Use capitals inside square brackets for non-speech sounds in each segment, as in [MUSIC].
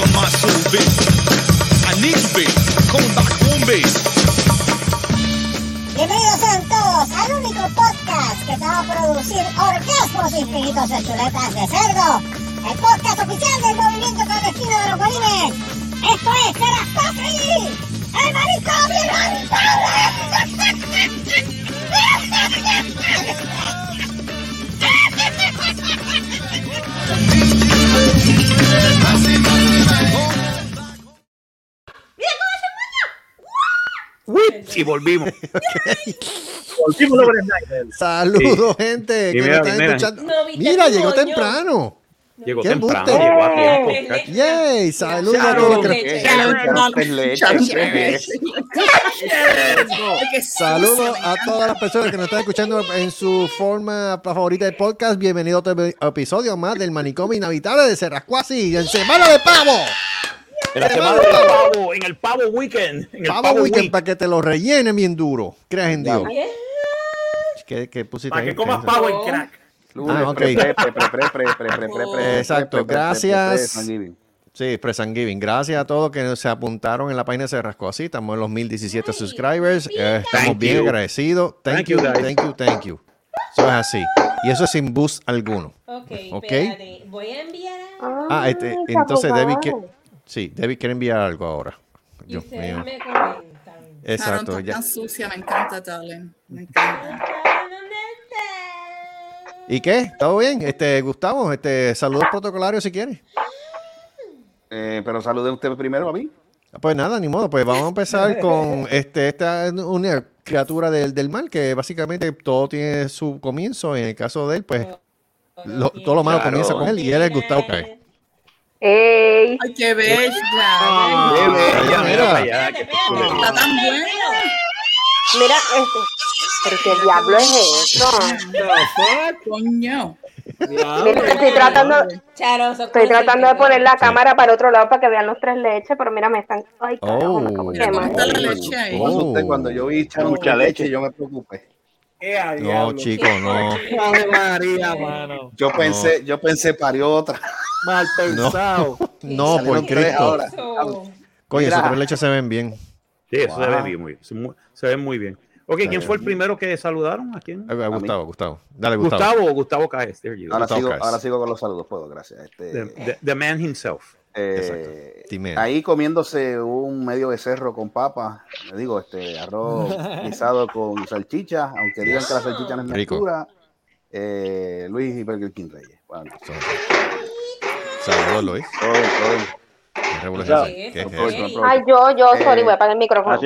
on my soul. I need you, back home. Bienvenidos sean todos al único podcast que te va a producir orgasmos infinitos de chuletas de cerdo. El podcast oficial del movimiento clandestino de los bolines. Esto es Serás Patri, el [LAUGHS] Y volvimos. [LAUGHS] Volvimos Snyder. Saludos, gente. Y que mira, nos están mira. escuchando. No, viste Mira, tu llegó temprano. Llegó ¡Qué temprano, embuste! llegó a tiempo. Yay, saludos a Sharon, todos los que leche. Saludos a todas las personas que nos están escuchando en su forma favorita de podcast. Bienvenido a otro episodio más del manicomio inhabitable de Serrascuasi en Semana de Pavo. En la semana del pavo, en el pavo weekend. En el Pavo, pavo, Weekend week. para que te lo rellenen bien duro. Creas en Dios. Bien. ¿Qué, qué pusiste Para ahí? que comas ¿Qué? pavo en crack. Ah, ok. Exacto, gracias. Sí, Press and Giving. Gracias a todos que se apuntaron en la página de Serrascuasi. Estamos en los 1017 subscribers. Eh, estamos bien agradecidos. Thank, Thank you, guys. thank you, thank you. Eso es así. Y eso es sin boost alguno. Ok, Ok. espérate. Voy a enviar a... Ah, este, entonces Debbie, que, sí, Debbie quiere enviar algo ahora. Y Dios ustedes mío. me comentan. Exacto. Sharon, ya. tan sucia, me encanta. Me encanta. ¿Y qué? ¿Todo bien? Este, Gustavo, este, saludos protocolarios si quieres. Eh, pero salude usted primero a mí. Pues nada, ni modo, pues vamos a empezar [LAUGHS] con este, esta una criatura del, del mal, que básicamente todo tiene su comienzo. En el caso de él, pues lo- todo lo malo Claro. comienza con él y él es Gustavo Cae. ¡Ey! Ay, qué bella. Ah, Mira, mira, mira. mira qué chulo. Está tan buena. Mira, este. ¿Pero qué diablo es eso? Coño. Mira, estoy tratando, estoy tratando de poner la cámara para el otro lado para que vean los tres leches, pero mira, me están. Ay, Oh. carajo, ¿cómo Mira mal? está la leche ahí. Oh. Cuando yo vi echar mucha leche, yo me preocupé. Eh, No, chico, no. Ave María, mano. Yo pensé, yo pensé parió otra. Mal [LAUGHS] pensado. [LAUGHS] No, por Salieron tres Cristo. ahora. Coño, esos tres leches se ven bien. Sí, eso se ve bien, muy, se, mu- se ve muy bien. Ok, ¿quién fue el primero que saludaron? ¿A quién? Eh, Gustavo, Gustavo. Dale, Gustavo. Gustavo o Gustavo Caes. Ahora Gustavo sigo, ahora sigo con los saludos, puedo, gracias. Este, The, the- the man himself. Eh. Timel. ahí comiéndose un medio becerro con papa, le digo, este arroz [LAUGHS] guisado con salchicha, aunque digan que la salchicha no es Rico. natura. Eh, Luis y Burger King Reyes. Bueno, Saludos, Luis. Ay, yo, yo, sorry, Eh, voy a apagar el micrófono.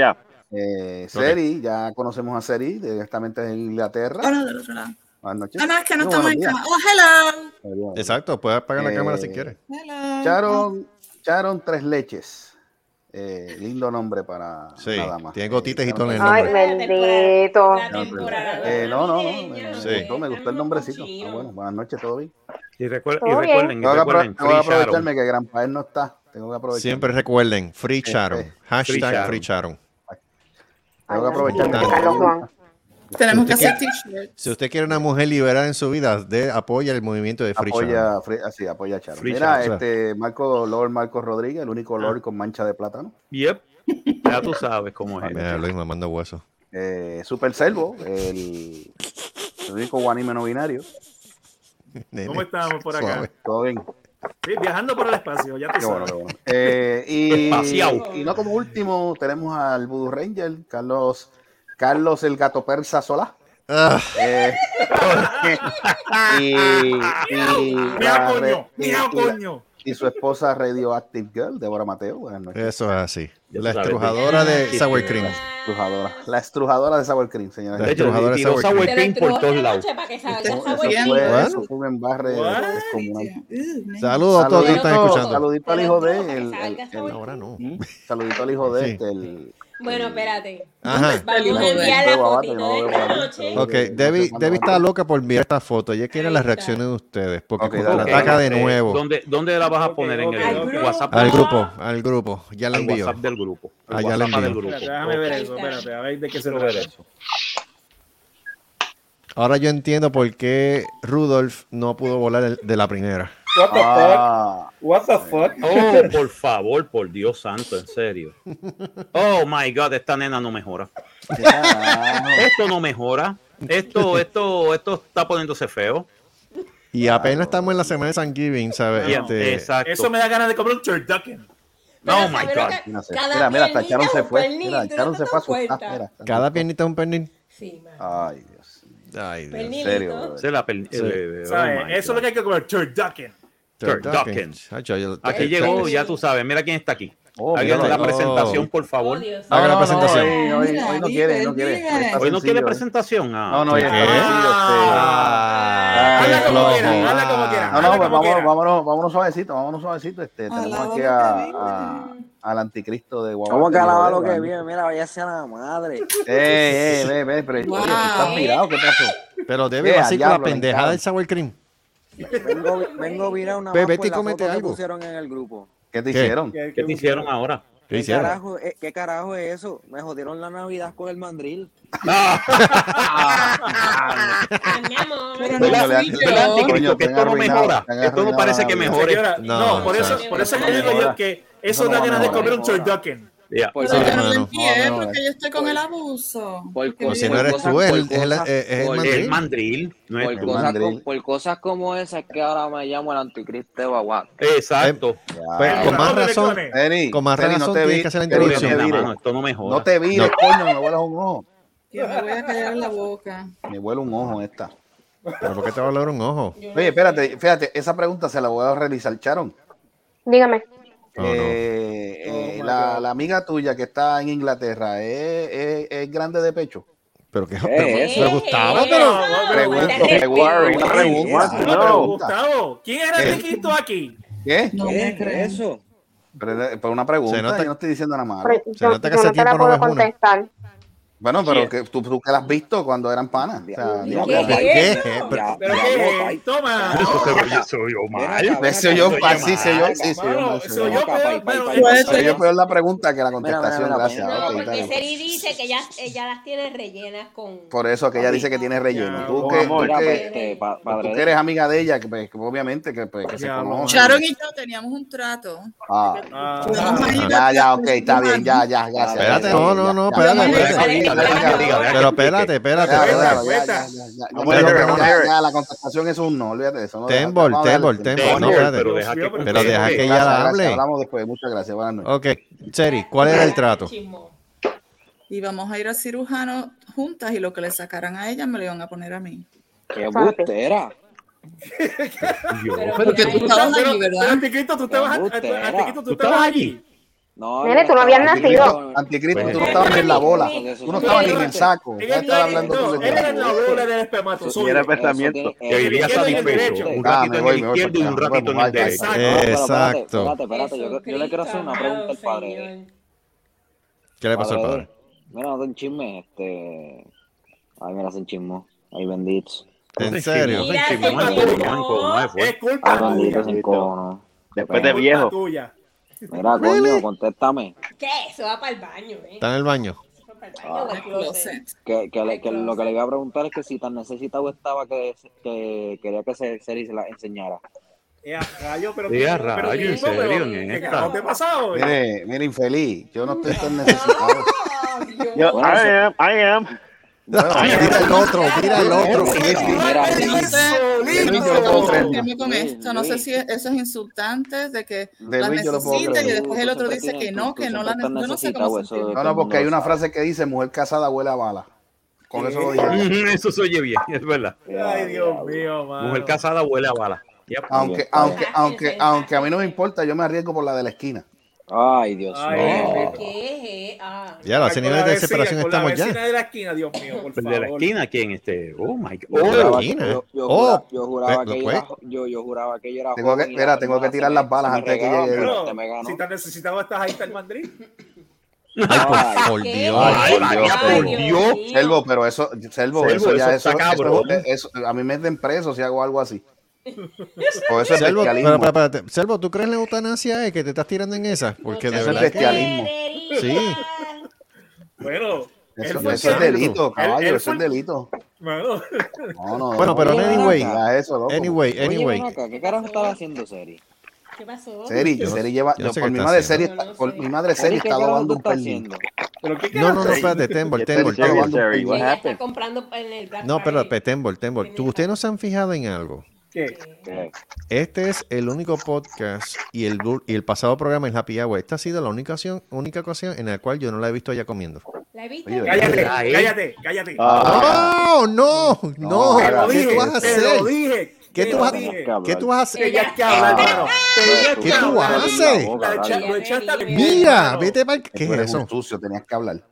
Eh, Seri, ya conocemos a Seri directamente de Inglaterra. Ahora del otro lado. Buenas noches. Ah, no, es que no estamos en cámara. Oh, hello. Exacto, puedes apagar la Eh, cámara si quieres. Hello. Charon, Charon Tres Leches. Eh, lindo nombre para Sí, dama. tiene gotitas y Eh, todo en el Ay, nombre. bendito. Temporada Eh, no, no, no. Me, Sí. me gustó, me gustó el nombrecito. Ah, bueno, buenas noches, todo bien. Y, recuer- y Todo bien. recuerden, y Tengo que, apro- recuerden, tengo que Free Sharon. aprovecharme que Gran Paez no está. Tengo que aprovechar. Siempre recuerden, Free Este, Sharon. Hashtag Sharon. Free Sharon. Tengo que Ay, aprovecharme. Tenemos que ¿Usted hacer t-shirts. Si usted quiere una mujer liberada en su vida, de, apoya el movimiento de Free. Apoya, Free- así, apoya a Charon. Free Mira, este, Marco, Lord Marcos Rodríguez, el Ah. único Lord con mancha de plátano. Yep. Ya tú sabes cómo es. Mira, Luis mamando huesos. Eh, Super Servo, el, el único guanime no binario. Nene, ¿Cómo estamos por acá? suave. Todo bien. Sí, viajando por el espacio, ya tú Qué bueno, sabes. qué bueno. Eh, y, y no como último, tenemos al Voodoo Ranger, Carlos, Carlos el gato persa Solá. Eh, [LAUGHS] y, coño, coño. su esposa Radioactive Girl, Débora Mateo. Buenas noches. eso es así. La estrujadora de Sour Cream. Estrujadora. La estrujadora de Sour Cream, señores. La estrujadora de sour cream por todos lados. Eso fue- Bueno. un embarre descomunal. Saludos a todos los que están escuchando. saludito al hijo de el- Ahora no. Saludito al hijo de Sí. Bueno, espérate. Ajá. Vamos a enviar la fotito de esta noche. Ok, Debbie, Debbie está loca por mirar esta foto. Ella quiere las reacciones de ustedes. Porque Ok, cuando dale. la ataca de Eh, nuevo ¿dónde, ¿Dónde la vas a poner? En el ok. WhatsApp. al grupo, al grupo. Ya la Al envío. WhatsApp del grupo. Ah, Al ya la envío. déjame ver eso, espérate, a ver de qué se trata. ver eso. Ahora yo entiendo por qué Rudolph no pudo volar de la primera. What the fuck? Ah, What the fuck? Oh, por favor, por Dios santo, en serio. Oh my God, esta nena no mejora. Esto no mejora. Esto, esto, esto está poniéndose feo. Y apenas estamos en la semana de Thanksgiving, ¿sabes? Yeah, Este, exacto. Eso me da ganas de comer un turducken. Oh my God. Mira, Cada mira, mira, hasta Charon se fue. pernil, Mira, ¿tú Charon no se fue a asustar. Cada piernita es un pernil. Sí, man. Ay, Dios. Ay, Dios. En serio, la Sí. eh, oh ¿Sabes? Eso es lo que hay que comer, turducken. Yo- Aquí eh, llegó, ya tú sabes. Mira quién está aquí. Oh, Hagan la Oh. presentación, por favor. Oh, Dios. Haga la no, presentación. hoy, hoy- Mira, hoy no quiere, no quiere. Hoy no quiere presentación. Ah, No, no, hoy está sencillo. Ah, Habla como flojo. quiera, habla como quiera. este. No, no, pues vámonos, vámonos, vámonos suavecito, vámonos suavecito. Este, tenemos aquí que a, al anticristo de Guadalajara. ¿Cómo que alaba lo que vive? Mira, vaya sea la madre. [LAUGHS] Eh, eh, [LAUGHS] ve, ve, pero Wow. oye, tú estás mirado, ¿qué pasó? Pero debe así con la pendejada del sour cream. Vengo, vengo a virar una foto que algo. pusieron en el grupo. ¿Qué te ¿Qué? hicieron? ¿Qué, ¿Qué te hicieron ahora? ¿Qué ¿Qué hicieron? carajo, eh, ¿Qué carajo es eso? Me jodieron la Navidad con el mandril. Amor. Pero no le han- fui ¿Verdad, yo. Que te esto no mejora. te Esto no parece que mejore. No, no, por eso, por eso no digo yo que Eso no da ganas de comer un turducken. Por, Pero yo no hermano. lo entiendo No, no, porque yo estoy con el abuso. por, por- si no eres cosas- tú, es por el, es el- cosas- es el por- mandril. El mandril. No es por, tú. cosas, mandril. co- por cosas como esa es que ahora me llamo el anticristo de Baguá. Exacto. Pues, con más ¿Dónde razón? Eri, con más Eri, razón no te tienes vi- que hacer la no mano, esto no. No te vires, coño, me vuelas un ojo. Yo me voy a callar en la boca. Me vuela un ojo esta. ¿Pero por qué te va a hablar un ojo? Oye, espérate, fíjate, esa pregunta se la voy a realizar, Charon. Dígame. No, no. Eh, eh, Oh, my la, la amiga tuya que está en Inglaterra, ¿es, es- grande de pecho? Pero que ¿Qué pero, pero Gustavo, Eh, pero eh, pero pregunta. Gustavo, ¿quién es el anticristo aquí? ¿Qué? No ¿Qué me es eso? Pero, pero una pregunta, Se nota- yo no estoy diciendo nada malo. Pero Se nota que yo hace no te la tiempo no puedo contestar. Bueno, pero que tú, tú que la has visto cuando eran panas. O sea, ¿Qué ¿Qué? eso? Pero- ¿Pero ya, qué? Toma. Eso se oyó mal. se pa- oye sí, se yo, mal, sí, se yo, se oyó peor, la pregunta que la contestación, gracias. No, porque. Seri dice que ella, ella las tiene rellenas con. Por eso que ella dice que tiene relleno. Tú que, pues, este, de- eres amiga de ella, que, pues, obviamente que, pues, se Ya, conocen. Sharon y yo teníamos un trato. Ah, Ah, ya, ya, ok, está bien, ya, ya, gracias. Espérate, ya, no, no, no, espérate. Pero espérate, espérate, pero- pero- la contestación es un no, olvídate de eso. no, Tembol, Tembol. Tembol, no, espérate. pero deja que Pero Pero ella la hable. Hablamos después, muchas gracias, buenas noches. Ok, Seri, ¿cuál era el trato? Y vamos a ir al cirujano juntas y lo que le sacaran a ella me lo iban a poner a mí. Qué bustera. Pero Porque mira, tú estabas Pero, allí, pero, ¿verdad? Anticristo, tú estabas, Embustera. Anticristo, tú ¿Tú estabas estabas allí? No, Nene, tú no habías estaba- nacido. Anticristo, Pues, tú no estabas ni en la bola. Eso- Tú no estabas ni en el saco. Él Ya era estás hablando tú era el abuelo del espermatozoide. Mira, pensamiento. Que vivía el satisfecho. derecho. Un Ah, ratito en el izquierdo y un ratito en el derecho. Exacto. Espérate, espérate. Yo, le quiero hacer una pregunta al padre. ¿Qué le pasó al padre? Mira, no te chisme, este. Ay, mira, se chismo. Ay, benditos. ¿En serio? ¿cómo es, culpa tuya. bendito. Después de Culpa viejo. Mira, coño, contéstame. ¿Qué? Se va para el baño, ¿eh? ¿Está en el baño? Closet. Que, que, le- que lo que le iba a preguntar es que si tan necesitado estaba que, que quería que se, se la enseñara. Eh, rayo, pero Sí, a pero rayo, en Cristo, pero, serio, en ¿qué esta. carajo te pasa hoy? Mire, mire, infeliz, yo no estoy tan necesitado. Yo, Bueno, I am, I am. Bueno, Mira el otro, mira el otro. Con esto. No sé si eso es insultante de que De puedo necesita y después el otro dice que no, que no la Yo no sé necesitado, cómo eso sentirme. No, no, porque hay una frase que dice mujer casada huele a bala. Con eso lo dije. [LAUGHS] Eso se oye bien, es verdad. Ay, Dios mío. Mujer casada huele a bala. Yep. Aunque, aunque, aunque, aunque a mí no me importa, yo me arriesgo por la de la esquina. Ay, Dios mío. bendito. ¿Qué es? Ah. Ya, la de vecina, desesperación con la estamos ya. de la esquina, Dios mío, por El de la favor. esquina, ¿quién? Este, oh my Yo God. Oh, que, esquina. yo, yo Oh, juraba, yo juraba pues, que yo, pues. era, yo, yo juraba que yo era Tengo que- joven espera, tengo que tirar las balas antes de que llegue. si tan necesitado estás ahí está el Madrid. Ay, por. Dios. Ay, por Dios. Selvo, pero eso, Selvo, Selvo, eso ya eso eso, está eso- cabrón. eso- a mí me meten preso si hago algo así. Por eso es Selvo, bestialismo. pero, pero, espérate. Selvo, ¿tú crees la eutanasia eh, que te estás tirando en esa? Porque de Eso es verdad que... bestialismo. Sí. Bueno, Eso, eso es el- delito, caballo, él eso fue es el- delito. Mano, No, no, Bueno, no, pero no, anyway, no eso. Anyway, Oye, anyway. ven acá, ¿qué carajo estaba haciendo Seri? ¿Qué pasó? Seri, Yo no- Seri lleva, yo no sé por mi está madre. Seri, Yo no por mi madre Seri Seri, ¿qué está lavando un qué No, no, no, espérate, Tembol, Tembol, está Tembol. está comprando en el No, pero. Tembol, Tembol. ¿tú- ¿Ustedes no se han fijado en algo? ¿Qué? ¿Qué? Este es el único podcast y el, y el pasado programa es Happy Hour. Esta ha sido la única ocasión, única ocasión en la cual yo no la he visto ella comiendo. ¿La he visto? Oye, Cállate, cállate, cállate. Ah, ¡No! ¡No! ¡No! Te lo ¿Qué dije, tú vas a Te lo hacer? dije. ¿Qué tú vas. ¿Qué tú vas a hacer? Tenías que hablar. Tenías ¿Qué tú haces? La Mira, vete para ¿Qué es eso? sucio, tenías que hablar.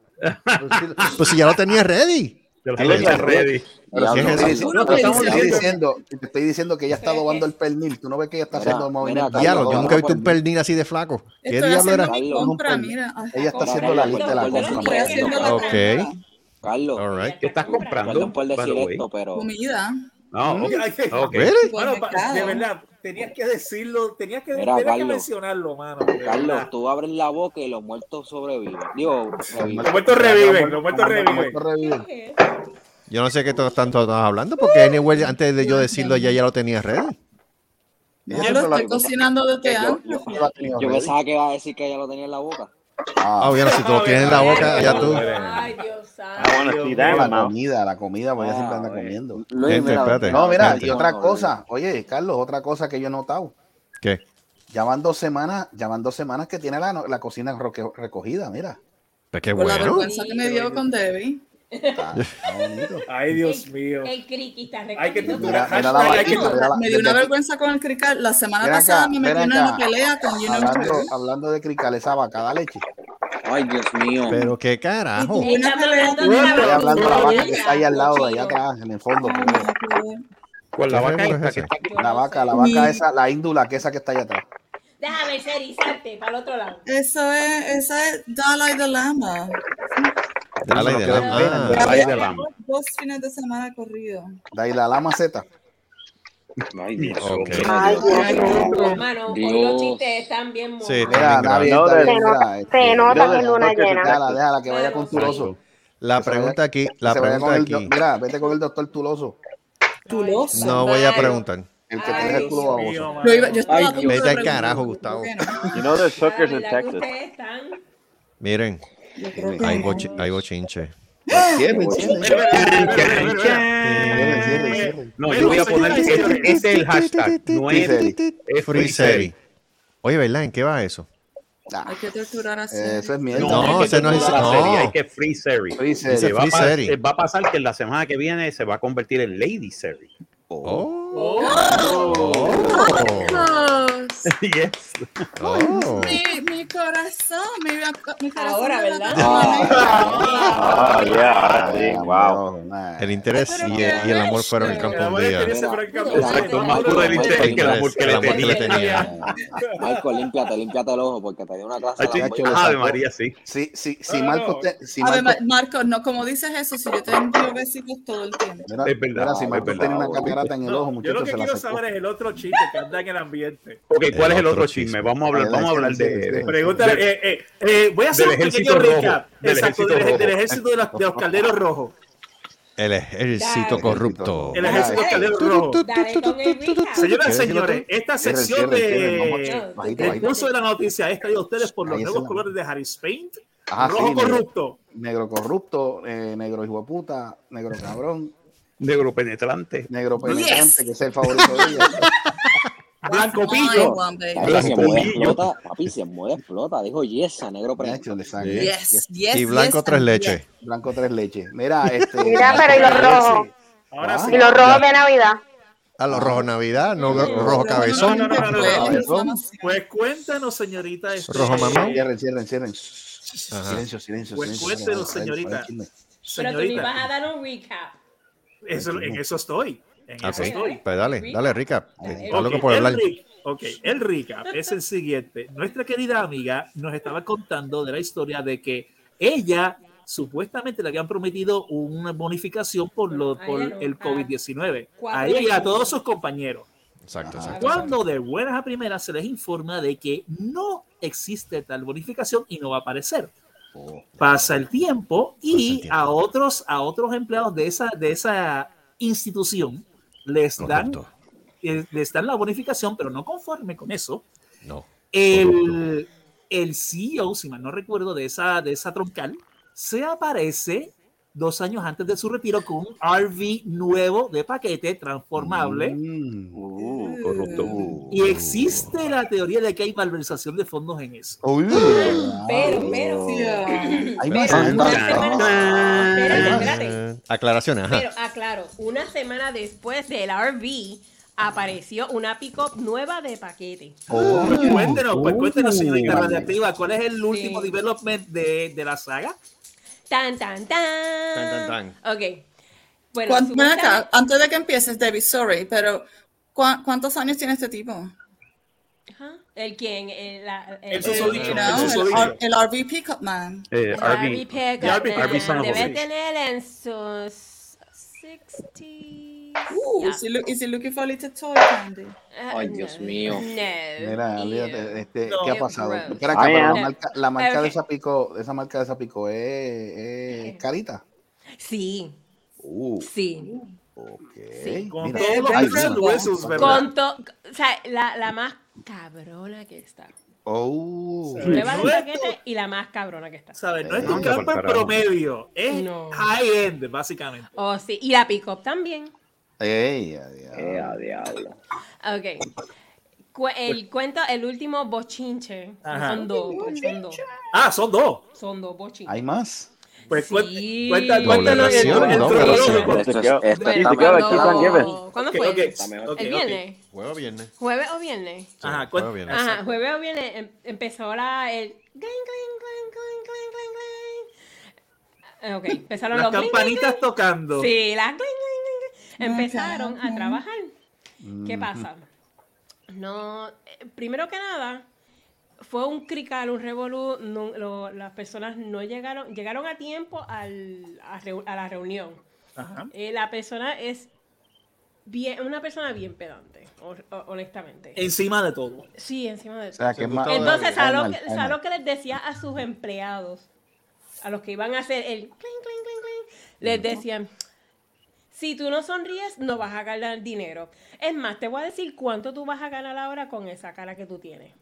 Pues si ya lo tenía ready. Te estoy ay, ready. Pero Ya, si ¿qué te es estoy eso? diciendo- te que estoy dice- diciendo, te estoy diciendo que ella está dobando el pernil. Tú no ves que ella está Mira, haciendo el movimiento. mira, Diablo, Carlos, yo nunca he visto un pernil así de flaco. ¿Qué Estoy diablo era? compra, mira. Ella está haciendo la lista de la compra. Ok. Carlos. ¿Qué estás comprando? perdón por by the decir way? esto, pero Comida. No, ok. Qué- ok. Supermercado. de verdad, tenías que decirlo, tenías que, Mira, tenías que mencionarlo, mano. Carlos, verdad. tú abres la boca y los muertos sobreviven. Digo, reviven. Los muertos reviven, los muertos reviven. Yo no sé qué todos están todos hablando porque anyway, antes de yo decirlo ya ya lo tenía ready. Yo lo estoy cocinando desde antes. yo- yo pensaba que iba a decir que ella lo tenía en la boca. Ah, Ah, bueno, si tú lo tienes en la boca, ya tú. Ay, Dios santo. want to see that no, la comida, la comida, porque ella siempre Ah, anda bueno. comiendo. Luis, Gente, mira, espérate. No, mira, Gente. y otra cosa, oye, Carlos, otra cosa que yo he notado. ¿Qué? Ya van dos semanas, ya van dos semanas que tiene la, la cocina recogida, mira. Pues qué Por la bueno. vergüenza que me dio con Debbie. Está, [LAUGHS] está bonito. Ay, Dios mío. El criqui está Hay que Me dio una vergüenza con el crical. La semana acá, pasada me metí en una pelea con Junior Hablando, hablando de crical, esa vaca da leche. Ay, Dios mío. Pero qué carajo. Estoy hablando de la vaca que está ahí al lado, de allá atrás, en el fondo. Con la ¿Qué vaca La vaca, la vaca esa, la índula, que esa que está allá atrás. Déjame ser y salte para el otro lado. Eso es, esa es Dalai de Lama. Dale, Eso de es lo la- que- ah. Dalai de Lama. Dos fines de semana corrido. La lama Z. Ay, Dios. Ok. Ay, Dios. Hermano, hoy los chistes están bien monos. Sí, Mira, bien, está bien, Se mira, nota- este, se nota déjala, que es luna llena. Déjala, déjala que vaya con Tuloso. La pregunta aquí, la pregunta con el do- aquí. Mira, vete con el doctor Tuloso. Tuloso. No voy a preguntar. El que deja el culo baboso. Yo, iba, mano. estaba Ay, Vete al carajo, ¿por Gustavo. no? You know there's La hookers in Texas. Miren, hay, no. bochi- hay bochinche. No, yo voy a poner ese, ese es el hashtag. No es, Free es Free. Oye, ¿verdad? ¿En qué va eso? Ah, Hay que torturar así. Eso es mierda. No, ese no es- no. serie, Hay que free Seri. Free Seri. Ese Se va, a va a pasar que la semana que viene se va a convertir en Lady Seri. Oh. Oh. [LAUGHS] yes. Oh. Mi, mi corazón, mi, mi corazón. Ahora, ¿verdad? la- Oh, yeah. sí, wow. El interés y el, y el amor fueron el campo un día. Exacto, más puro el interés que el amor que El le amor que le tenía. Marco, límpiate, límpiate el ojo porque te dio una clase. Ave María, sí. No, Marcos no. te- si A ver, Marcos- Ma- Marco, no, como dices eso, si yo te envío besitos todo el tiempo. Es verdad, si verdad. tiene una catarata en el ojo, Yo lo que quiero saber es el otro chiste que anda en el ambiente. Ok, ¿cuál es el otro chisme. chisme? Vamos a hablar, vamos a hablar de, de- Pregúntale, de- eh, eh, eh, voy a hacer un pequeño rojo, recap. Exacto, del, rojo. del ejército de, los- de los calderos rojos. El ejército Dale. corrupto. El ejército de los calderos rojos. Dale con el recap. Señoras y ¿Quieres señores, esta sección de el curso de la noticia es traído a ustedes por los nuevos colores de Harris Paint. Rojo corrupto. negro corrupto, eh, negro hijo de puta, negro cabrón, negro penetrante. negro penetrante, que es el favorito de ella. [LAUGHS] Blanco pillo. Moda Pillo. explota, papi, si moda explota, dijo yesa, negro Nacho, preñado. le sangre. Yes, yes, Y blanco yes, tres leches. yes. Blanco tres leches. Mira, este. Mira, pero ¿y los rojos? Ahora Ah. sí. ¿Y los rojos de Navidad? A los rojo Navidad, no rojo cabezón. Pues cuéntanos, señorita. este, Rojo mamá. Cierren, cierren, cierren. Ajá. Silencio, silencio, Pues silencio. a ver, señorita. a. Pero tú me vas a dar un recap. Eso- en eso estoy. En Ok, eso estoy. pues dale, dale, Rica. Está Ok, loco por el hablar. re- ok, el recap es el siguiente. Nuestra querida amiga nos estaba contando de la historia de que ella supuestamente le habían prometido una bonificación por, lo, A por el a COVID-19. cuatro A ella y a todos sus compañeros. Exacto, exacto. Cuando de buenas a primeras se les informa de que no existe tal bonificación y no va a aparecer. Pasa el tiempo y tiempo. a otros a otros empleados de esa de esa institución les dan Correcto. eh, les dan la bonificación, pero no conforme con eso, No. el, el CEO, si mal no recuerdo, de esa, de esa troncal, se aparece dos años antes de su retiro con un RV nuevo de paquete transformable. Mm. Uh, Corrupto. Y existe la teoría de que hay malversación de fondos en eso. Pero, pero. Pero hay una más. semana. Espérate, espérate. Aclaraciones, ajá. Pero aclaro, una semana después del RV apareció una pick-up nueva de paquete. Oh. Pues cuéntenos, pues cuéntenos, señorita Uh. radiactiva, ¿cuál es el último Sí. development de, de la saga? Tan, tan, tan. Tan, tan, Ok. Bueno, ¿Cuán- ven acá, antes de que empieces, David, sorry, pero ¿cuá- ¿cuántos años tiene este tipo? Ajá. ¿El quién? El, la- El el- el know, el, susodicho. R- el RV Pickup Man. Eh, el RV. RV pickup, man, Debe tener en sus 60s. Ooh, Yeah. is, he look- is he looking for a little toy candy? Uh, Ay, Dios no, mío. No. Mira, olvídate, este, No. ¿qué ha pasado? Espera acá, Ah, pero la ya. marca, la marca Ok. de esa pico, esa marca de esa pico es, es [LAUGHS] carita. Sí, Uh, sí. ok. Sí. Con Mira, todos los ay, whistles, ¿verdad? Con to- o sea, la, la más cabrona que está. Oh. Sí. Paquete y la más cabrona que está. ¿Sabes? No es pa'l camper promedio, es No. high end, básicamente. Oh, sí. Y la pick-up también. Ey, a diablo. Eh, a diablo. Ok. Cu- el cuento, el último bochinche. Ajá. Son dos, pues, son dos. Ah, son dos. Son dos bochinches. ¿Hay más? Pues Sí. cronológico. Esto, esto, esto está ¿cuándo- mejor que Keep on Giving. ¿Cuándo Ok, fue? ok, Está mejor. ok, ¿El viernes? Juego viernes. ¿Jueves o viernes? Ajá, Juego cuéntanos. viernes. Ajá, jueves o viernes em- empezó la, el... clink. Eh, Ok, empezaron Las los campanitas tocando. Sí, las clink. Empezaron a trabajar. ¿Qué pasa? No, eh, primero que nada, fue un crical, un revolú, no- lo- las personas no llegaron, llegaron a tiempo al- a, reu- a la reunión. Ajá. Eh, la persona es bien, una persona bien pedante, honestamente. Encima de todo. Sí, encima de O sea, que es más. Entonces, hay ¿sabes lo, mal, que, hay sabes mal. lo que les decía a sus empleados? A los que iban a hacer el clink, clink, clink, clink, les decían, si tú no sonríes, no vas a ganar dinero. Es más, te voy a decir cuánto tú vas a ganar ahora con esa cara que tú tienes.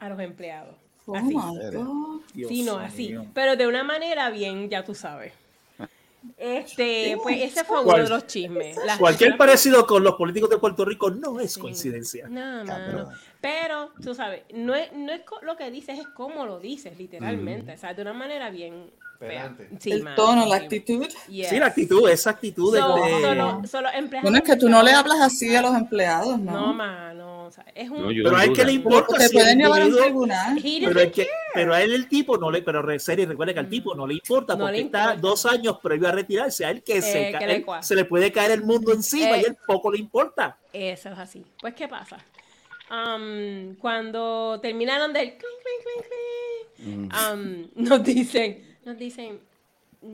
A los empleados. Oh Así. Sí, no, así. Pero de una manera bien, ya tú sabes. Este, pues ese fue uno de los chismes. Las Cualquier personas- parecido con los políticos de Puerto Rico no es Sí. coincidencia. No, mano. Pero, tú sabes, no es, no es lo que dices, es cómo lo dices, literalmente. O sea, de una manera bien. Pedante. Sí, el tono, la actitud. Yes. Sí, la actitud, esa actitud de... So- de- solo, solo empleados Bueno, es que tú no le hablas así a los empleados, ¿no? No, mano. O sea, es un. No, Pero a él que le importa Te si el pueden llevar a un individuo- tribunal. He Pero, es que, pero a él el tipo no le, pero serie, recuerda que al tipo no le importa No porque le está dos años previo a retirarse. A él que, se, Eh, que le él- se le puede caer el mundo encima Eh. y a él poco le importa. Eso es así. Pues, ¿qué pasa? Am, cuando terminaron del clink, clink, clink, clink, am, [LAUGHS] nos dicen, nos dicen,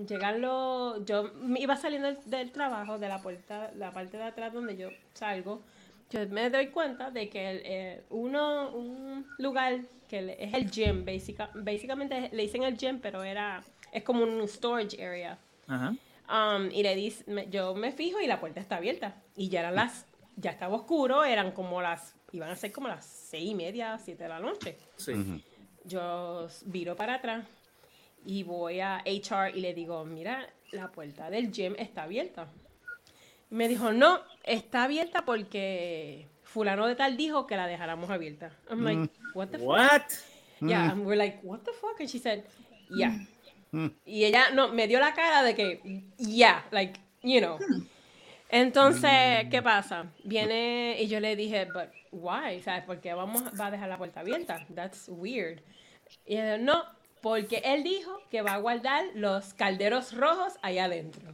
llegan los, yo me iba saliendo del, del trabajo, de la puerta, la parte de atrás donde yo salgo, yo me doy cuenta de que el, eh, uno, un lugar que es el gym, básica- básicamente le dicen el gym, pero era, es como un storage area. Ajá. Um, y le dice, me- yo me fijo y la puerta está abierta. Y ya eran las, ya estaba oscuro, eran como las, iban a ser como las seis y media, siete de la noche. Sí. Yo viro para atrás y voy a HR y le digo, mira, la puerta del gym está abierta. Y me dijo, no, está abierta porque fulano de tal dijo que la dejáramos abierta. I'm like, what the fuck? What? Yeah, and we're like, what the fuck? And she said, yeah. Y ella no, me dio la cara de que, yeah, like, you know. Entonces, ¿qué pasa? Viene y yo le dije, but why? ¿Sabes? ¿Por qué vamos, va a dejar la puerta abierta? That's weird. Y ella, no, porque él dijo que va a guardar los calderos rojos allá adentro.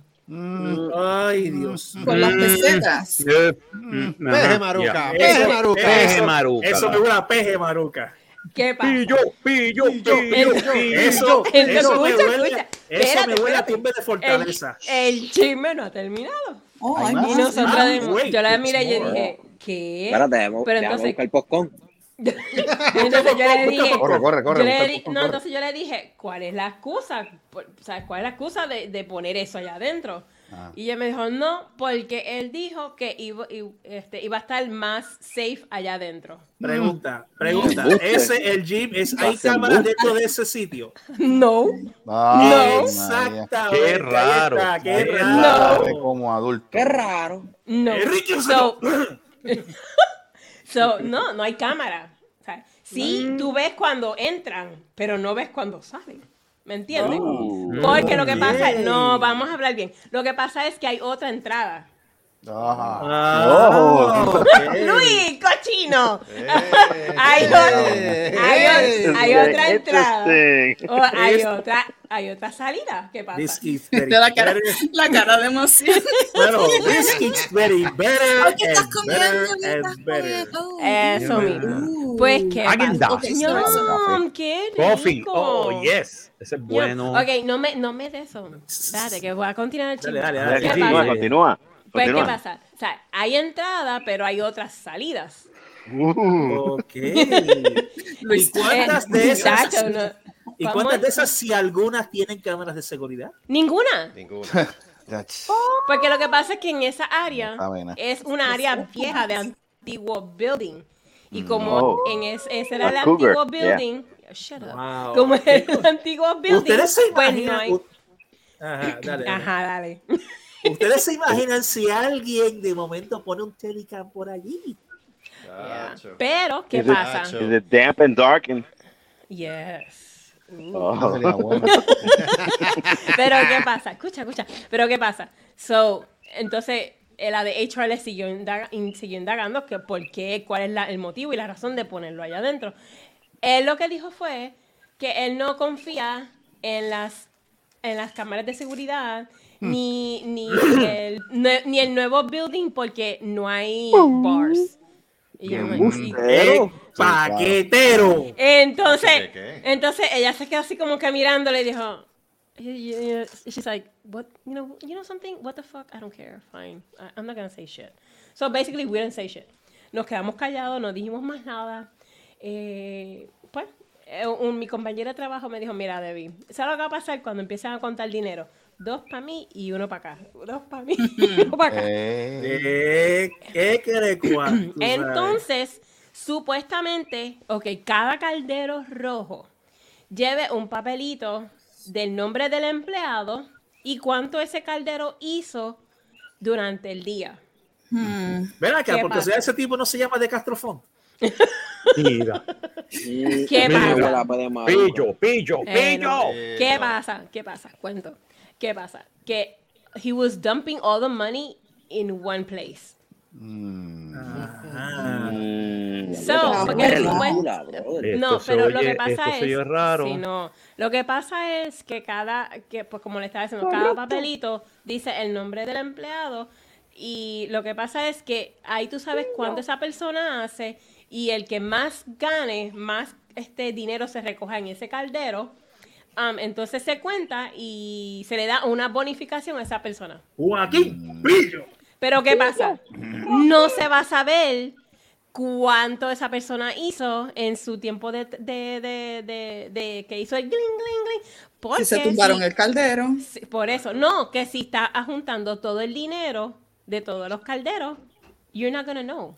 Ay, Dios. Con las pesetas. Yeah. Peje Ajá, maruca, yeah. peje maruca. Peje Eso, maruca, eso me huele a peje maruca. ¿Qué pasa? Pillo, pillo, pillo, pillo. Eso, eso me huele, escucha. eso me huele a tumbe de fortaleza. El, el chisme no ha terminado. Oh. Y más. nosotros, Ah, de- wait, yo la miré y dije, ¿qué? Espérate, Pero entonces, buscar el postcón. [LAUGHS] Entonces yo le dije, Corre, corre, corre. yo le di- no, entonces yo le dije, ¿cuál es la excusa? Sea, ¿cuál es la excusa de, de poner eso allá adentro? Ah. Y ella me dijo, no, porque él dijo que iba, este, iba a estar más safe allá adentro. Pregunta, pregunta. Embuste. Ese, el gym, es, ¿hay cámaras dentro de ese sitio? No, Ay, María. Exactamente. Qué raro. está, Qué Qué raro. Padre Como adulto. Qué raro. no. Enrique, So, [LAUGHS] so, no, no hay cámara. Sí, Mm. tú ves cuando entran, pero no ves cuando salen. ¿Me entiendes? Uh. Porque lo que pasa, Bien. no, vamos a hablar bien. Lo que pasa es que hay otra entrada. Ajá. Ah, Oh. [LAUGHS] Luis, cochino. hay, o- hay o- hay otra entrada. O hay otra, hay otra salida. ¿Qué pasa? This getting [LAUGHS] De la cara, better. la cara de emoción. [LAUGHS] Bueno, this keeps getting better [LAUGHS] Ay, ¿qué estás and better comiendo? ¿Qué and better. comiendo? Eso mismo. Pues qué pasa. Ok, sorry, Ñam, qué Coffee. rico. Oh, yes. Ese es bueno. Ok, no me, no me de eso. Espérate, que voy a continuar el Dale, chisme. dale, ¿Qué dale. pasa? Continúa, continúa. Pues, ¿qué continúa. pasa? O sea, hay entrada, pero hay otras salidas. Ok. ¿Y cuántas Eh, de esas? muchacho, no. ¿Y ¿Cómo cuántas de esas, si algunas tienen cámaras de seguridad? Ninguna. Ninguna. [LAUGHS] Porque lo que pasa es que en esa área es una área vieja de antiguo building. Y como Oh. en es, ese era el antiguo yeah. building, shut up. Wow. Como el [LAUGHS] antiguo building, ¿Ustedes se pues no imaginan? hay. u- [LAUGHS] Ajá, dale, dale. Ajá, dale. ¿Ustedes se imaginan si alguien de momento pone un telecam por allí? Chacho. Pero, ¿qué Is it- pasa? Is it damp and dark? And... Yes. Uh. Oh. [LAUGHS] Pero ¿qué pasa? Escucha, escucha. Pero ¿qué pasa? So, entonces la de HR le siguió, siguió indagando que por qué, cuál es la- el motivo y la razón de ponerlo allá adentro. Él lo que dijo fue que él no confía en las, en las cámaras de seguridad ni, ni, el, ni el nuevo building porque no hay bars. Y yo ¡Eh, paquetero! entonces, ¿Qué, qué? entonces ella se quedó así como que mirándole y dijo, she's like, what, you know, you know something, what the fuck, I don't care, fine, I- I'm not gonna say shit. So basically, we didn't say shit. Nos quedamos callados, no dijimos más nada. Eh, pues, eh, un- mi compañera de trabajo me dijo, mira, Debbie, ¿sabes lo que va a pasar cuando empiecen a contar dinero? Dos para mí y uno para acá. Dos para mí [LAUGHS] y uno para acá. Eh, Eh, ¿Qué quiere cuánto? Entonces, supuestamente, ok, cada caldero rojo lleve un papelito del nombre del empleado y cuánto ese caldero hizo durante el día. Hmm. Ven acá, ¿Qué porque pasa? si ese tipo no se llama de Castrofón. Mira. ¿Qué pasa? Pillo, pillo, Eh, no. pillo. ¿Qué pasa? ¿Qué pasa? Cuento. ¿Qué pasa? Que he was dumping all the money in one place. Ah. Mm, So, no, porque después- pero lo que pasa es. se oye raro. Sí, no. Lo que pasa es que cada, que, pues como le estaba diciendo, cada papelito dice el nombre del empleado. Y lo que pasa es que ahí tú sabes cuánto esa persona hace. Y el que más gane, más este dinero se recoja en ese caldero. Um, entonces se cuenta y se le da una bonificación a esa persona. Joaquín, pillo. Pero ¿qué pasa? No se va a saber cuánto esa persona hizo en su tiempo de, de, de, de- de que hizo el gling, gling, gling. Porque Si se tumbaron si- el caldero. si- por eso, no, que si está juntando todo el dinero de todos los calderos, you're not gonna know.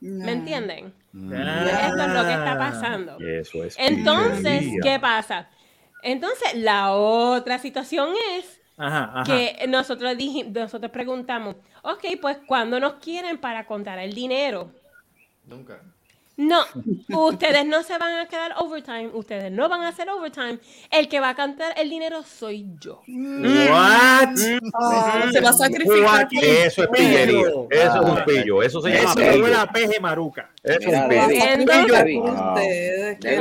No. ¿Me entienden? Ah. Esto es lo que está pasando. Eso es. Entonces. ¿qué pasa? Entonces, la otra situación es Ajá, ajá. que nosotros dijimos, nosotros preguntamos, ok, pues ¿cuándo nos quieren para contar el dinero? Nunca. No, ustedes no se van a quedar overtime, ustedes no van a hacer overtime. El que va a cantar el dinero soy yo. What? Ah, se va a sacrificar. Joaquín, Eso es pillería. Eso es un pillo. Eso se llama Eso la peje maruca. Eso es un pillo.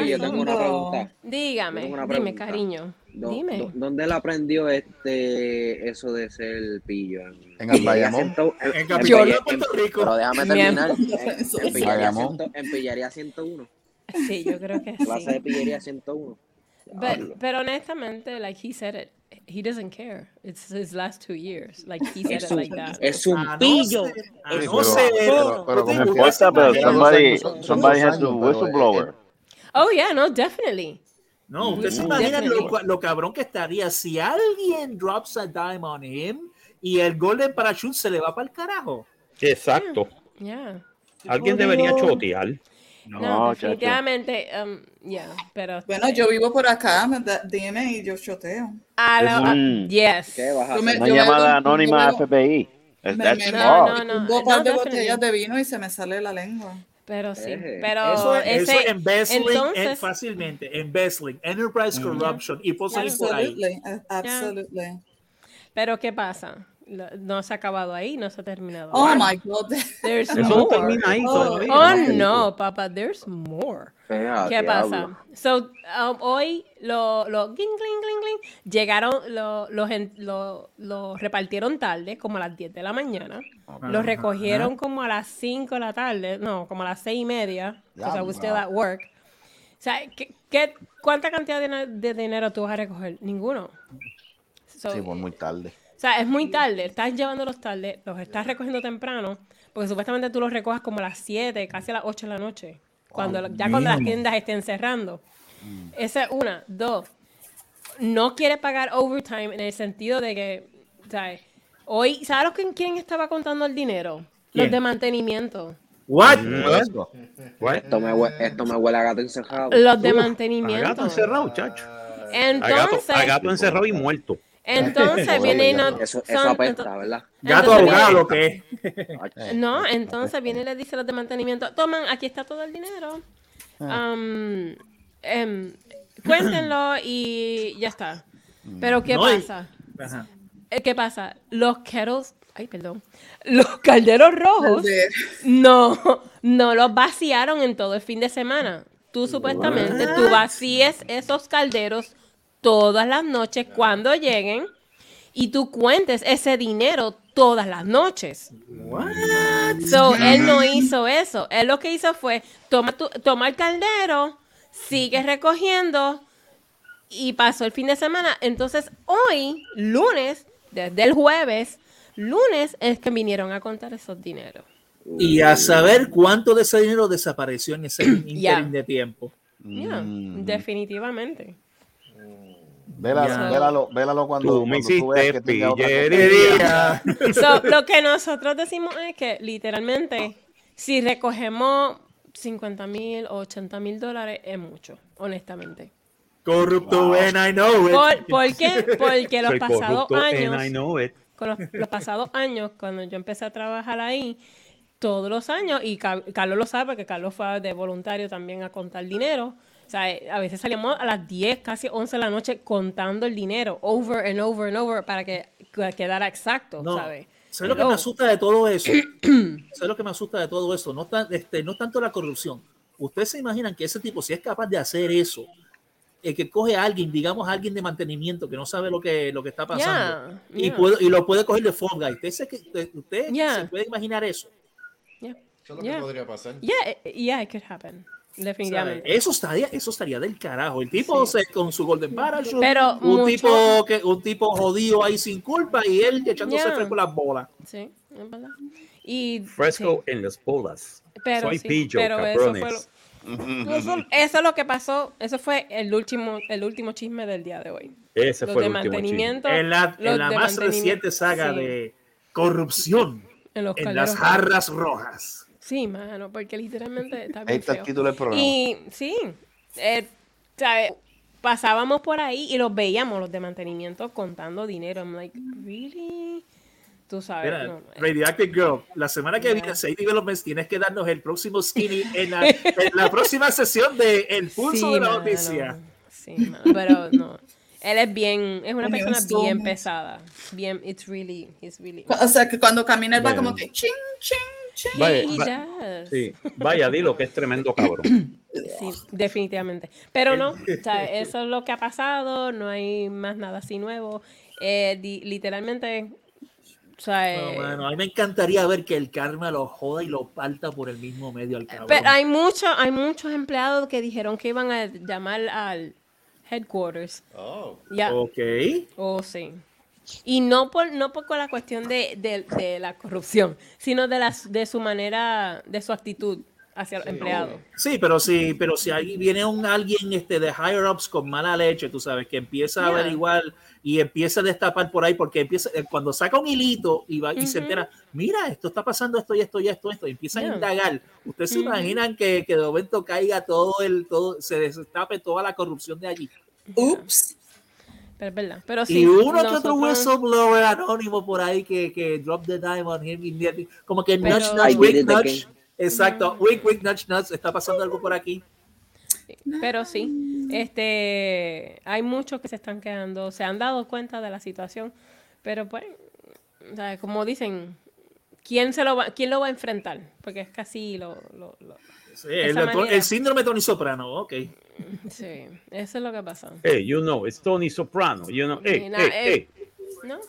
Yo tengo una lindo. pregunta. Dígame, dime, cariño. ¿Dó- Dime. dó- ¿Dónde él aprendió este eso de ser pillo? En, En el Bayamón. ciento- en- Capitolio Puerto Rico. Pero déjame terminar. En, Bayamón. ciento- en pillería 101. Sí, yo creo que Clase de sí. pillería 101. But- pero honestamente, like he said it, he doesn't care. It's his last two years. Like he said Es it un, like that. es un A no pillo. ser- a Es no ser- pero- pero ¿tú te- como usted que- se Importa, pero somebody, somebody has to whistleblower. Oh yeah, no, definitely. No, usted se Mm, imagina lo, lo cabrón que estaría si alguien drops a dime on him y el golden parachute se le va para el carajo. Exacto. Yeah. Alguien debería chotear. No, No, definitivamente, um, yeah, pero Bueno, yo vivo por acá, me da- dime y yo choteo. a la- a- Mm. yes. ¿Qué vas a Yo me-? Una yo me llamada hago- anónima a me- FBI. Me, me, No, no, no. un no, par de definitely. botellas de vino y se me sale la lengua. Pero sí, Eh, pero Eso, es- eso ese, embezzling entonces, es fácilmente, embezzling, enterprise corruption y salir por ahí. Absolutely. pero ¿qué pasa? Lo- No se ha acabado ahí, no se ha terminado. Oh my God. There's Eso no more. termina ahí Oh, todavía. Oh no, papá, there's more. Fea, ¿Qué diablo. pasa? So, um, hoy lo, gling, gling, gling, gling, llegaron, lo- los lo, lo repartieron tarde, como a las 10 de la mañana. Los recogieron como a las 5 de la tarde, no, como a las 6 y media, because I was still at work. O sea, ¿qué, qué- cuánta cantidad de, de dinero tú vas a recoger? Ninguno. So, Sí, por muy tarde. O sea, es muy tarde, estás llevándolos tarde, los estás recogiendo temprano, porque supuestamente tú los recojas como a las 7, casi a las 8 de la noche, cuando, ya cuando las tiendas estén cerrando. Esa es una. Dos, no quiere pagar overtime en el sentido de que, ¿sabes? Hoy, ¿sabes con quién estaba contando el dinero? ¿Quién? Los de mantenimiento. What? What? Esto me, hue- esto me huele a gato encerrado. Los de Uf, A mantenimiento. gato encerrado, chacho. A gato, Entonces, a gato encerrado y muerto. Entonces viene y no... Eso, eso son- apesta, ¿verdad? Gato Entonces ahogado, viene- lo que es. No, entonces viene y le dice a los de mantenimiento, toman, aquí está todo el dinero. Ah. Em, cuéntenlo y ya está. Pero ¿qué No, pasa? Ajá. Eh, ¿Qué pasa? Los kettles, ay, perdón, los calderos rojos no, no los vaciaron en todo el fin de semana. Tú supuestamente, tú vacíes esos calderos todas las noches cuando lleguen y tú cuentes ese dinero todas las noches. So, él no hizo eso. Él lo que hizo fue toma, tu- toma el caldero, sigue recogiendo y pasó el fin de semana. Entonces, hoy, lunes, desde el jueves, lunes es que vinieron a contar esos dineros. Y a saber cuánto de ese dinero desapareció en ese [CLEARS THROAT] interín Ya. de tiempo. Yeah, definitivamente. Vélalo, vélalo, vélalo cuando, Tú me cuando tú veas hiciste que pillería. So, lo que nosotros decimos es que literalmente, si recogemos 50 mil o 80 mil dólares, es mucho, honestamente. Corrupto, and I know it. ¿Por, ¿por qué? Porque los Soy pasados corrupto and I años, know it. con los, los pasados años, cuando yo empecé a trabajar ahí, todos los años, y Ca- Carlos lo sabe, que Carlos fue de voluntario también a contar dinero. O sea, eh, a veces salíamos a las 10, casi 11 de la noche contando el dinero, over and over and over, para que que quedara exacto, No, ¿sabes? ¿Sabes lo que me asusta de todo eso? [CLEARS THROAT] ¿Sabes lo que me asusta de todo eso? No, tan- este, no tanto la corrupción. Ustedes se imaginan que ese tipo, si es capaz de hacer eso, el que coge a alguien, digamos a alguien de mantenimiento que no sabe lo que, lo que está pasando, Yeah, y, yeah. puede- y lo puede coger de fall guy. Usted, se, usted, Yeah. se puede imaginar eso. Yeah. Eso es lo Yeah. que podría pasar. Yeah, it- yeah, it could happen. Definitivamente. Eso estaría, eso estaría del carajo. El tipo se, con su golden parachute, Pero un mucho- tipo que un tipo jodido ahí sin culpa y él echándose Yeah. fresco las bolas. Sí, es verdad. Y, Fresco sí, en las bolas. pero Soy sí, pillo, pero eso fue cabrones. lo- [LAUGHS] Eso, eso es lo que pasó. Eso fue el último, el último chisme del día de hoy. Ese Los fue de el último chisme. mantenimiento. En la, en la más reciente saga sí, de corrupción en, los en las jarras rojas. Sí, mano, porque literalmente está Ahí bien está el feo. título del programa. Y sí, eh, ¿sabes? pasábamos por ahí y los veíamos, los de mantenimiento, contando dinero. I'm like, ¿really? Tú sabes. Mira, no, eh, Radioactive Girl, la semana que viene, Sadie Developments, tienes que darnos el próximo skinny [LAUGHS] en la, en la próxima sesión de El Pulso Sí, de la mano, Noticia. Sí, mano, pero no. Él es bien, es una persona bien pesada. Bien, it's really, he's really. O sea, que cuando camina él va Bueno. como que ching, ching. Vaya, va-. Sí, vaya, dilo que es tremendo cabrón. Sí, definitivamente. Pero no, o sea, [LAUGHS] eso es lo que ha pasado, no hay más nada así nuevo. Eh, di- literalmente, o sea, No, eh, mano, a mí me encantaría ver que el karma lo joda y lo parta por el mismo medio al cabrón. pero hay muchos, hay muchos empleados que dijeron que iban a llamar al, headquarters. Oh. Ya. Ok. Oh, sí. Y no por, no por la cuestión de, de- de la corrupción, sino de, las, de su manera, de su actitud hacia los empleados. Sí, pero si, pero si ahí viene un alguien este, de higher ups con mala leche, tú sabes, que empieza a Yeah. averiguar y empieza a destapar por ahí, porque empieza, eh, cuando saca un hilito y va y se entera, mira, esto está pasando, esto y esto y esto, esto, y empieza Yeah. a indagar. Ustedes se Ujú. imaginan que, que de momento caiga todo el, todo, se destape toda la corrupción de allí. Ups. Pero es verdad. Pero sí, y uno que otro whistleblower anónimo por ahí que, que drop the dime on him como que Pero- nudge, nudge, wink, nudge. Exacto, wink, wink, nudge, nudge. Está pasando algo por aquí. Pero sí, este, hay muchos que se están quedando, se han dado cuenta de la situación, pero pues, o sea, como dicen, ¿quién se lo va, quién lo va a enfrentar? Porque es casi lo, lo, lo- Sí, el, el- síndrome de Tony Soprano, ok. sí, eso es lo que pasa. Hey, you know, it's Tony Soprano. You know, hey, na- hey, eh, hey. No,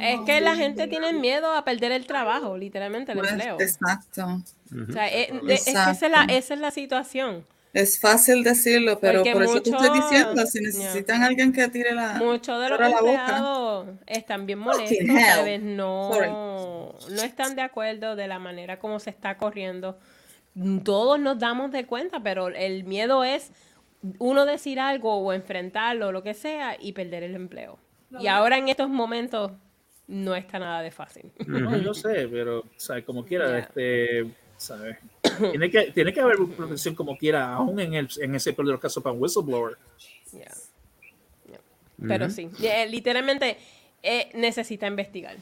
es que la gente tiene miedo a perder el trabajo, literalmente el Pues, empleo. exacto. O sea, es, de- es que esa es, la, esa es la situación. Es fácil decirlo, pero Porque por eso te estoy diciendo, si necesitan alguien que tire la Muchos de los abra la boca. empleados están bien molestos. No, no están de acuerdo de la manera como se está corriendo. Todos nos damos de cuenta, pero el miedo es uno decir algo o enfrentarlo o lo que sea y perder el empleo. Y ahora en estos momentos no está nada de fácil. No, yo sé, pero, ¿sabes? Como quiera, este, ¿sabes? Tiene que, tiene que haber protección como quiera, aún en, el, en ese peor de los casos para un whistleblower. Pero sí, eh, literalmente eh, necesita investigar.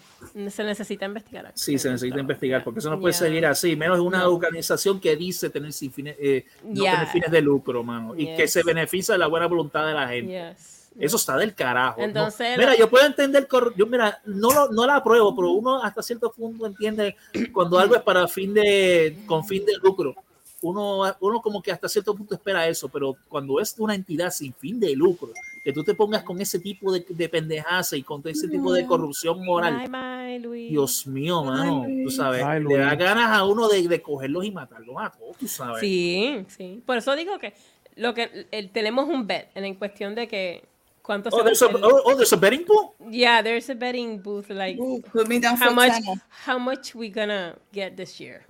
Se necesita investigar. Sí, se necesita investigar, porque eso no puede seguir así, menos una No. organización que dice tener sin fines, eh, no Ya. tener fines de lucro, mano, y que Yes. se beneficia de la buena voluntad de la gente. Yes. Eso está del carajo. ¿no? Entonces, mira, lo- yo puedo entender, yo mira, no, lo- no la apruebo, pero uno hasta cierto punto entiende cuando algo es para fin de, con fin de lucro. Uno, uno como que hasta cierto punto espera eso, pero cuando es una entidad sin fin de lucro, que tú te pongas con ese tipo de, de pendejaza y con ese tipo de corrupción moral, bye, Luis. Dios mío, mano, tú sabes, Ay, le da ganas a uno de, de cogerlos y matarlos a todos, tú sabes. Sí, sí. Por eso digo que lo que el- tenemos un bet en, cuestión de que cuánto Oh, there's a, oh, oh, there's a betting pool? Yeah, there's a betting booth like Ooh, put me down how for much channel. how much we gonna get this year.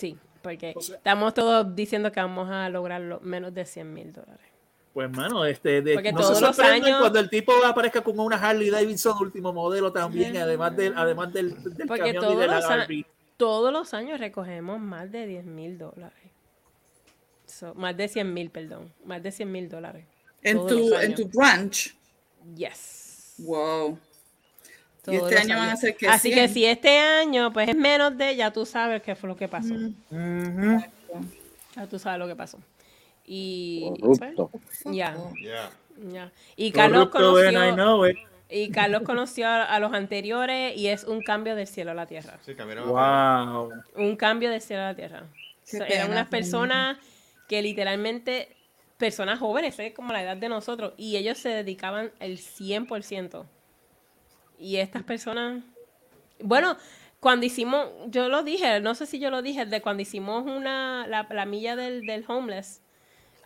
Sí, porque estamos todos diciendo que vamos a lograrlo menos de 100 mil dólares. Pues, mano, este, de, Porque no todos se los sorprenden años- cuando el tipo aparezca con una Harley Davidson último modelo también, además del, además del, del Porque camión y todos de la los, todos años recogemos más de 10 mil dólares. So, más de 100 mil, perdón. Más de 100 mil dólares. En tu, en tu branch. Yes. Wow. Y este año van a ser que Así que 100. si este año pues es menos de, ya tú sabes qué fue lo que pasó. Ya tú sabes lo que pasó. Y pues, ya, Yeah. ya. Y Carlos conoció y Carlos conoció a, los anteriores y es un cambio del cielo a la tierra. Sí, Wow. Un cambio del cielo a la tierra. Eran unas personas que literalmente personas jóvenes, es como la edad de nosotros, y ellos se dedicaban el 100%. Y estas personas, bueno, cuando hicimos, yo lo dije, no sé si yo lo dije, de cuando hicimos una, la, la milla del, del homeless,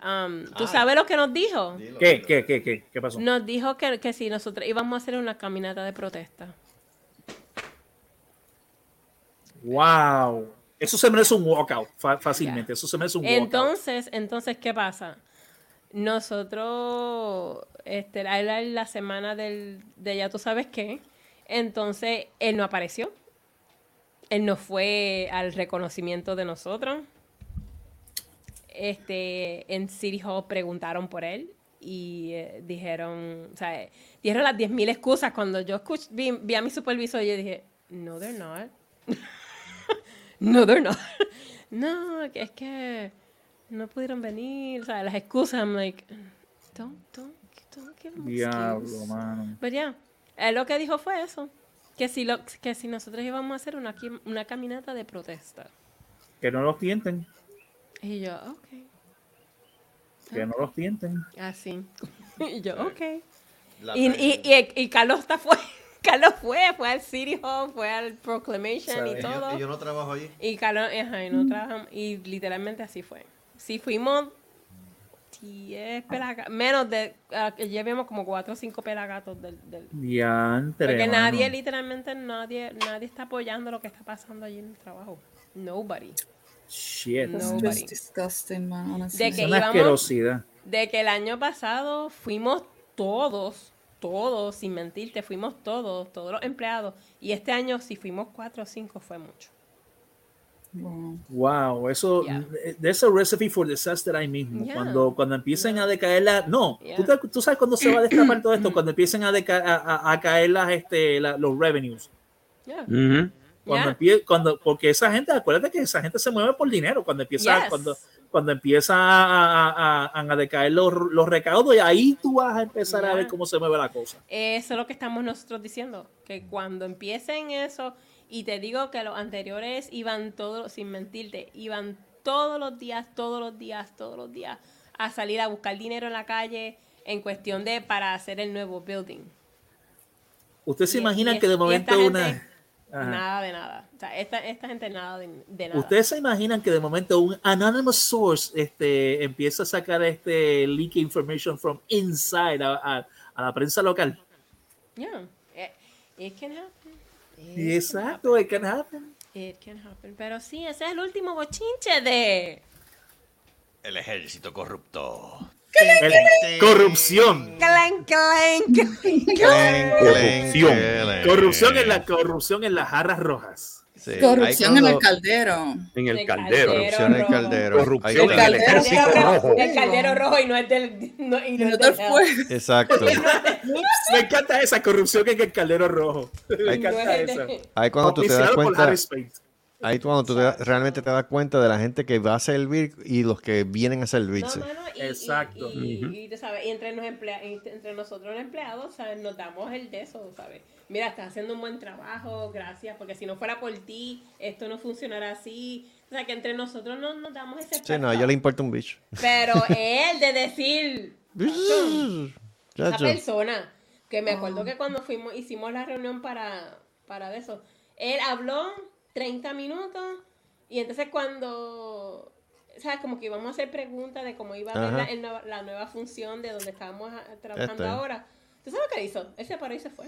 um, ¿tú Ah. sabes lo que nos dijo? ¿Qué, qué, qué, qué, qué pasó? Nos dijo que, que si nosotros íbamos a hacer una caminata de protesta. Wow. Eso se merece un walkout fácilmente. Eso se merece un walkout. Entonces, entonces, ¿qué pasa? Nosotros, este, era la semana del, de ya tú sabes qué, entonces él no apareció. Él no fue al reconocimiento de nosotros. Este, en City Hall preguntaron por él y eh, dijeron, o sea, dieron las 10.000 excusas. Cuando yo escuch- vi, vi a mi supervisor, yo dije, no, they're not. [LAUGHS] no, they're not. [LAUGHS] no, es que no pudieron venir, o sea, las excusas, I'm like, don't, don't, don't give them Diablo, mano. Pero ya, él lo que dijo fue eso, que si, lo, que si nosotros íbamos a hacer una, una caminata de protesta. Que no los tienten. Y yo, ok, Que no los tienten. así. [LAUGHS] Y yo, ok. La Y, y, y, y Carlos está fue, [LAUGHS] Carlos fue, fue al City Hall, fue al Proclamation y ¿Sabe? y yo, todo. y yo no trabajo allí. Y Carlos, ajá, y no trabajamos, y literalmente así fue. Si fuimos 10 pelagatos. Menos de. ah, que llevemos como 4 o 5 pelagatos del. del- Diantre, porque mano. nadie, literalmente, nadie, nadie está apoyando lo que está pasando allí en el trabajo. Nobody. Shit. Nobody. just disgusting, man, honestly. De Es que una íbamos- asquerosidad. De que el año pasado fuimos todos, todos, sin mentirte, fuimos todos, todos los empleados. Y este año, si fuimos 4 o 5, fue mucho. Wow. Wow, eso Yeah. there's a recipe for disaster ahí mismo. Yeah. Cuando, cuando empiecen a decaer las. No, Yeah. ¿tú, tú sabes cuándo se va a destapar todo esto, [CLEARS THROAT] cuando empiecen a, deca- a, a- caer las, este, la- los revenues. Yeah. Ujú. Cuando Yeah. empie- cuando, porque esa gente, acuérdate que esa gente se mueve por dinero. Cuando empieza, Yes. cuando, cuando empieza a, a- a- a decaer los, los recaudos, y ahí tú vas a empezar a ver cómo se mueve la cosa. Eso es lo que estamos nosotros diciendo, que cuando empiecen eso, y te digo que los anteriores iban todos, sin mentirte, iban todos los días, todos los días, todos los días a salir a buscar dinero en la calle en cuestión de para hacer el nuevo building. Usted se Y- imagina y que de momento una. gente. Nada de nada. O sea, esta, esta gente nada de, de nada. Ustedes se imaginan que de momento un anonymous source este, empieza a sacar este leak information from inside a, a- a la prensa local. Yeah. It can happen. It exacto, it can happen. It can happen. Pero sí, ese es el último bochinche de... El ejército corrupto. El- corrupción. Clank, clank. Corrupción. Corrupción en la corrupción en las jarras rojas. Sí, Corrupción ahí en el cuando- caldero. En el El caldero. Corrupción en el caldero. Corrupción Ahí en está. el caldero rojo. rojo. El caldero rojo y no es del... No, y no no es del fue. Exacto. [LAUGHS] Me encanta esa corrupción en el caldero rojo. Me no encanta es esa. Ahí cuando tú te das cuenta. Ahí cuando tú te realmente te das cuenta de la gente que va a servir y los que vienen a No, servirse. mano, y, Exacto. Y, y, y tú sabes, y entre, nos emplea- entre nosotros los empleados, ¿sabes? Nos damos el de eso, ¿sabes? Mira, estás haciendo un buen trabajo, gracias, porque si no fuera por ti, esto no funcionará así. O sea, que entre nosotros no nos damos ese Sí, no, a talk. le importa un bicho. Pero [LAUGHS] él de decir, esa persona, que me acuerdo que cuando fuimos, hicimos la reunión para, para eso, él habló 30 minutos y entonces cuando, ¿sabes? Como que íbamos a hacer preguntas de cómo iba a ver la, el nueva- la nueva función de donde estábamos trabajando Este. ahora. ¿Tú sabes lo que hizo? Él se paró y se fue.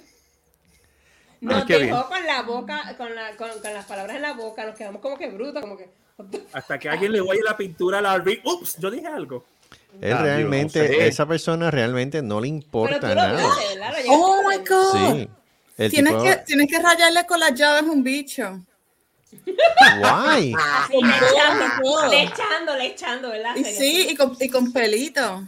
Nos dejó con la boca, con, la, con, con las palabras en la boca, nos quedamos como que brutos, como que... Hasta que alguien le vaya la pintura al RV. Ups, yo dije algo. Él Ah, realmente, yo no sé. esa persona realmente no le Pero importa tú nada. viste, ¿verdad? Lo llegaste Oh a my. God. Sí. Tienes tipo, que, tienes que rayarle con las llaves a un bicho. Guay. Sí, [LAUGHS] le echando, le echando, le echando, ¿verdad? Y sí, y con, y con pelito.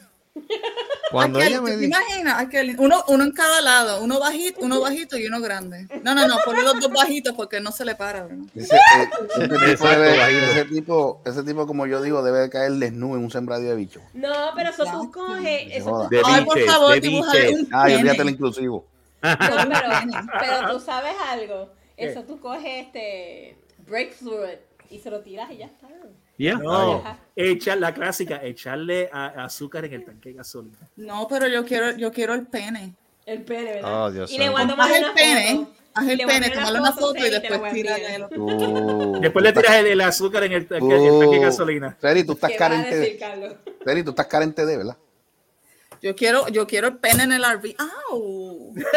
Cuando Aquel, ella me ¿te dijo, imaginas? Aquel- uno, uno en cada lado, uno bajito, uno bajito y uno grande. No, no, no, ponle los dos bajitos porque no se le para. Ese, eh, ese tipo debe- ese tipo, ese tipo, como yo digo, debe de caer desnudo en un sembradío de bicho. No, pero eso tú coges, eso tú De Ay, por favor, biches. un Ay, olvídate el inclusivo. No, pero, [LAUGHS] pero tú sabes algo. Eso tú coges este breakthrough y se lo tiras y ya está. Ya. No, Ajá. echar la clásica, echarle a- azúcar en el tanque de gasolina. No, pero yo quiero, yo quiero el pene. El pene, ¿verdad? Oh, Dios y le voy a tomar el pene, haz el pene, tomarle una foto, y después el Tú, Después le tiras el, el azúcar en el, tanque- el estás- tanque de tú- gasolina. Seri, tú estás ¿Qué vas a carente decir, de, tú estás carente de, ¿verdad? Yo quiero, yo quiero el pene en el RV. ¡Au!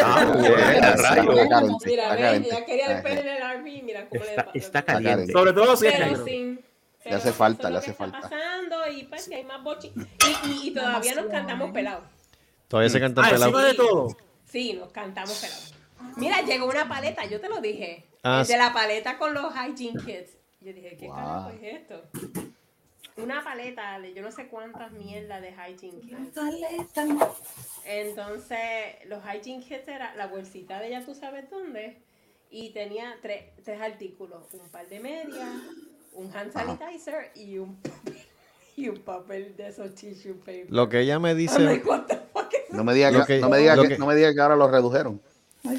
Ah, Está yeah, rayo. carente, Mira, está ves, carente. ya quería el Ajá. pene en el RV, mira cómo Está, le está caliente. Sobre todo si es. Le hace falta, le hace falta. pasando y pues que hay más bochi. Y, y, y todavía nos cantamos pelados. todavía se canta Ah, pelado. encima de todo. Sí, nos cantamos pelados. Mira, llegó una paleta, yo te lo dije. Ah, El de la paleta con los hygiene kits. Yo dije, ¿qué Wow. carajo es esto? Una paleta de yo no sé cuántas mierdas de hygiene kits. Entonces, los hygiene kits era la bolsita de ya tú sabes dónde. Y tenía tres, tres artículos: un par de medias, un hand sanitizer y un, [LAUGHS] y un papel de esos tissue paper. Lo que ella me dice, No me digas Lo que, que- no me diga que, que- no me diga que ahora lo redujeron.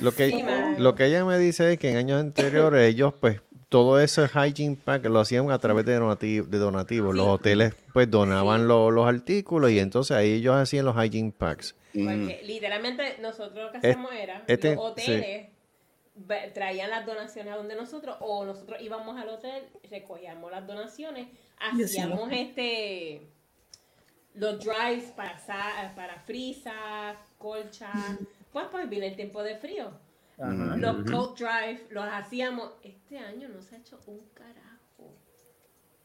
lo que, Sí, lo que ella me dice es que en años anteriores ellos pues todo ese hygiene pack lo hacían a través de, donati- de donativos. Los hoteles pues donaban lo- los artículos y entonces ahí ellos hacían los hygiene packs. Mm. Porque literalmente nosotros lo que hacíamos era, este- los hoteles traían las donaciones a donde nosotros, o nosotros íbamos al hotel, recogíamos las donaciones, hacíamos este, los drives para, sa- para frisa, colcha, pues pues viene el tiempo de frío. Ajá. Los coat drive los hacíamos, este año no se ha hecho un carajo.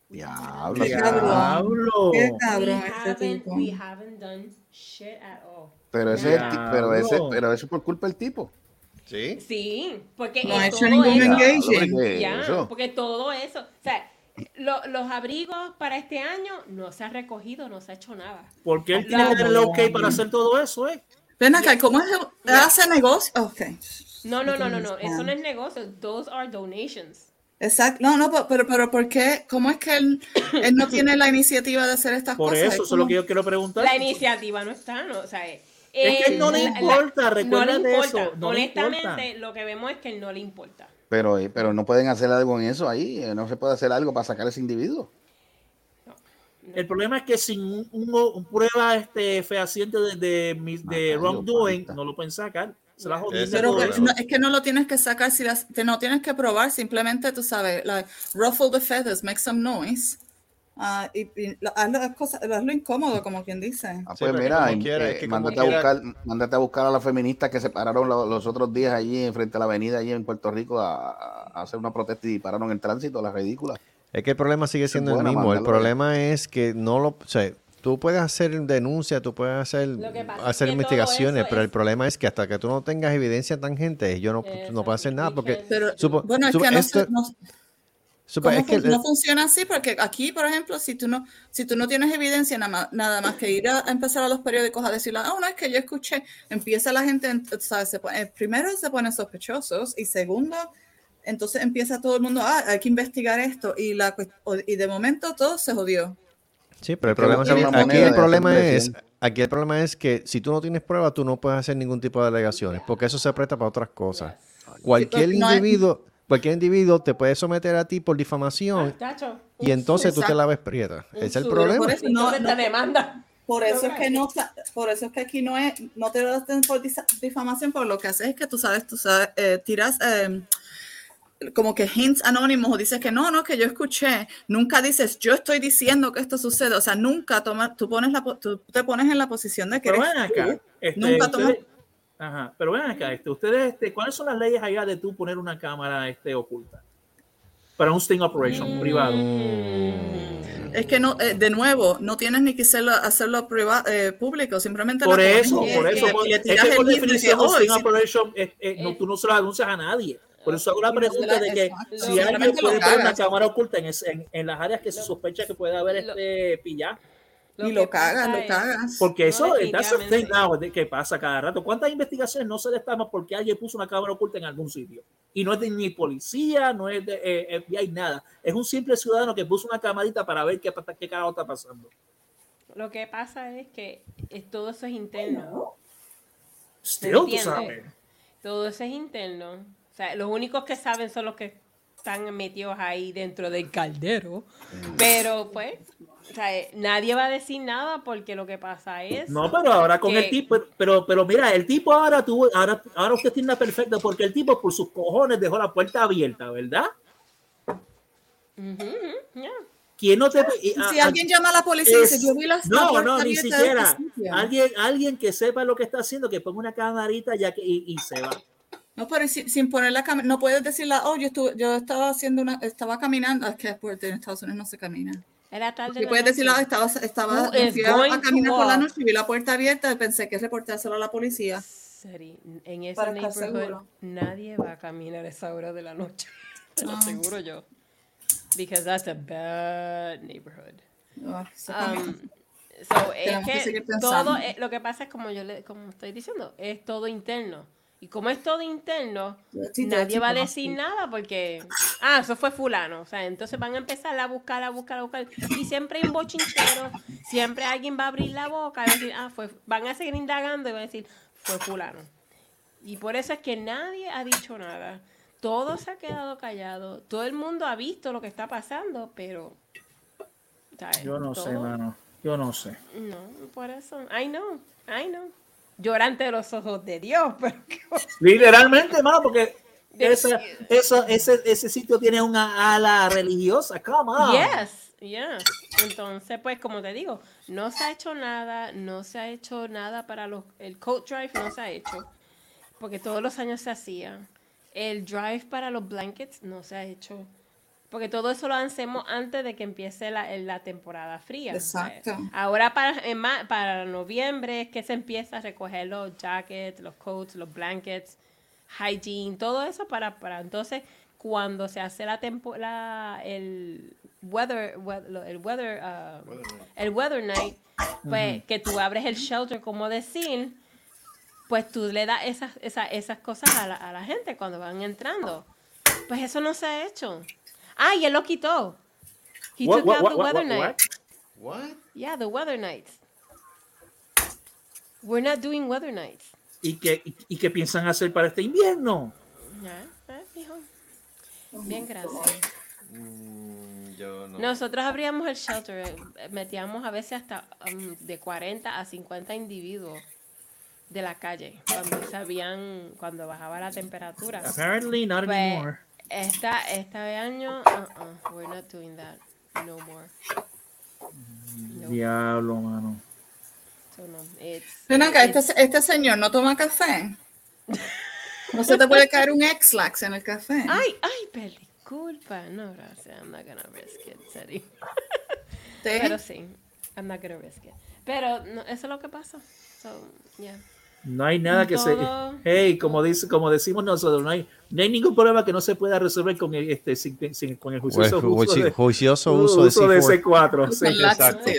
Diablo. Qué. Diablo. Qué We cabrón haven't, we haven't done shit at all. Pero ese es pero ese, pero eso es por culpa del tipo. ¿Sí? Sí, porque No ha hecho todo ningún eso- engaging. Porque Ya, eso. porque todo eso, o sea, lo- los abrigos para este año no se ha recogido, no se ha hecho nada. Porque él tiene que tener el ok para hacer todo eso, ¿eh? Ven acá, ¿cómo es el- hace negocio? Ok. No, no, no, no, no, eso no es negocio, those are donations. Exacto. No, no, pero, pero ¿por qué? ¿Cómo es que él, él no tiene la iniciativa de hacer estas Por cosas? eso, Es eso es lo que yo quiero preguntar. La iniciativa no está, no, o sea, Es que él no le importa, no le recuérdate importa. eso, no le Honestamente, importa. lo que vemos es que él no le importa. Pero, eh, pero no pueden hacer algo en eso ahí. eh, No se puede hacer algo para sacar a ese individuo. El problema es que sin un, un- un prueba este, fehaciente de, de, de Macayo, wrongdoing, no lo pueden sacar. Se la Pero que- no, es que no lo tienes que sacar, si las, te, no tienes que probar, simplemente tú sabes, like, ruffle the feathers, make some noise. ah, y, y lo- haz las cosas, hazlo incómodo, como quien dice. Ah, pues mira, eh, es que mándate, a buscar, mándate a buscar a las feministas que se pararon lo- los otros días allí en frente a la avenida allí en Puerto Rico a, hacer una protesta y pararon el tránsito, las ridículas. Es que el problema sigue siendo buena, el mismo. El problema es que no lo. O sea, tú puedes hacer denuncia, tú puedes hacer, hacer investigaciones, pero es- el problema es que hasta que tú no tengas evidencia tangente, ellos no, no puedes hacer nada. Porque. Pero, supo- bueno, es supo- que no, esto- se- no- supo- ¿cómo es que fun- no funciona así, porque aquí, por ejemplo, si tú no, si tú no tienes evidencia nada más, nada más que ir a, a empezar a los periódicos a decir, ah, no, es que yo escuché, empieza la gente, ent- ¿sabes? Se pone- eh, primero se ponen sospechosos y segundo, entonces empieza todo el mundo, ah, hay que investigar esto y, la, y de momento todo se jodió. Sí, pero el problema, es, aquí el problema es, aquí el problema es que si tú no tienes pruebas, tú no puedes hacer ningún tipo de alegaciones, porque eso se presta para otras cosas. Cualquier No es- individuo, cualquier individuo te puede someter a ti por difamación y entonces tú te la ves prieta. Ese es el problema. Por eso no- te demanda. Por eso es que no, por eso es que aquí no es, no te das por difamación, por lo que haces es que tú sabes, tú sabes, eh, tiras eh, como que hints anónimos o dices que no, no, que yo escuché. Nunca dices, yo estoy diciendo que esto sucede. O sea, nunca toma, tú pones la, tú te pones en la posición de que Pero ven acá. este, Nunca tomas ustedes- Ajá, pero ven acá, este, ustedes, este, ¿cuáles son las leyes allá de tú poner una cámara este, oculta? Para un sting operation privado. Es que no, eh, de nuevo, no tienes ni que hacerlo, hacerlo priva- eh, público, simplemente Por eso, por eso, por- es que por definición, un "Oh, sting operation, no, tú no se lo anuncias a nadie. Por eso hago la pregunta de que si alguien puede poner una cámara oculta en, en, en las áreas que se sospecha que puede haber este pillar. y lo cagas, lo cagas. Porque eso, that's thing now, que pasa cada rato. ¿Cuántas investigaciones no se destapan porque alguien puso una cámara oculta en algún sitio? Y no es de ni policía, no es de eh, FBI, nada. Es un simple ciudadano que puso una camarita para ver qué, qué carajo está pasando. Lo que pasa es que es- todo eso es interno. Still, tú sabes. Todo eso es interno. O sea, los únicos que saben son los que están metidos ahí dentro del caldero. Pero pues, o sea, eh, nadie va a decir nada porque lo que pasa es. No, pero ahora con que- el tipo, pero, pero mira, el tipo ahora tuvo, ahora, ahora usted tiene una perfecta porque el tipo por sus cojones dejó la puerta abierta, ¿verdad? ¿Quién no te y- Si a- a- alguien llama a la policía y dice, yo vi la la no, no, ni siquiera. este sitio". Alguien, alguien que sepa lo que está haciendo, que ponga una camarita ya que, y, y se va. No, pero si- sin poner la cámara, no puedes decirle, oh, yo, estuve, yo estaba haciendo una, estaba caminando, es que en Estados Unidos no se camina. Era tarde. Y la puedes noche. decirle, "Ah, estaba, estaba a, caminar por la noche y vi la puerta abierta y pensé que reportárselo a la policía. En ese Para neighborhood seguro. nadie va a caminar a esa hora de la noche. [LAUGHS] Te lo Ah. aseguro yo. Because that's a bad neighborhood. Ah, Um, so, es que todo, eh, lo que pasa es como yo le, como estoy diciendo, es todo interno. Y como es todo interno, nadie va a decir nada porque, ah, eso fue fulano. O sea, entonces van a empezar a buscar, a buscar, a buscar. Y siempre hay un bochinchero, siempre alguien va a abrir la boca y va a decir, ah, fue, van a seguir indagando y van a decir, fue fulano. Y por eso es que nadie ha dicho nada. Todo se ha quedado callado. Todo el mundo ha visto lo que está pasando, pero... ¿sabes? Yo no sé, mano. Yo no sé. No, por eso. I know, I know. Llorante de los ojos de Dios, [LAUGHS] pero qué Literalmente, mano, porque esa- eso, ese, ese sitio tiene una ala religiosa. Come on. Yes, Yeah. Entonces, pues, como te digo, no se ha hecho nada, no se ha hecho nada para los, el coat drive no se ha hecho, porque todos los años se hacía. El drive para los blankets no se ha hecho, porque todo eso lo hacemos antes de que empiece la, la temporada fría. Exacto. Ahora para, en ma- para noviembre es que se empieza a recoger los jackets, los coats, los blankets, hygiene, todo eso para, para entonces cuando se hace la temporada, el weather, we- lo- el weather, ah, el weather night, pues que tú abres el shelter, como decir, pues tú le das esas, esas, esas cosas a la, a la gente cuando van entrando. Pues eso no se ha hecho. Ah, y él lo quitó. He What, took what, out what, the what, weather what, night. what? What? Yeah, the weather nights. We're not doing weather nights. ¿Y qué, y, y qué piensan hacer para este invierno? Ya, eh, mijo. Bien, gracias. Mm, yo no. Nosotros abríamos el shelter, eh, metíamos a veces hasta um, de 40 a 50 individuos de la calle cuando sabían, cuando bajaba la temperatura. Apparently not Pues, anymore. Esta, este año, uh-uh, we're not doing that no more. No, Diablo, mano. so no, it's- Ven acá, este, it's- este señor no toma café. No se te puede caer un X-Lax en el café. Ay, ay, per disculpa. No, gracias. I'm not gonna risk it, Seri. ¿Sí? Pero sí, I'm not gonna risk it. Pero no, eso es lo que pasa. So, yeah. No hay nada que se. Hey, como dice, como decimos nosotros, no hay, no hay ningún problema que no se pueda resolver con el, este, sin- sin- con el Pues, juicioso uso juici- de, juicioso uso de uso de C4. C4. sí. Exacto.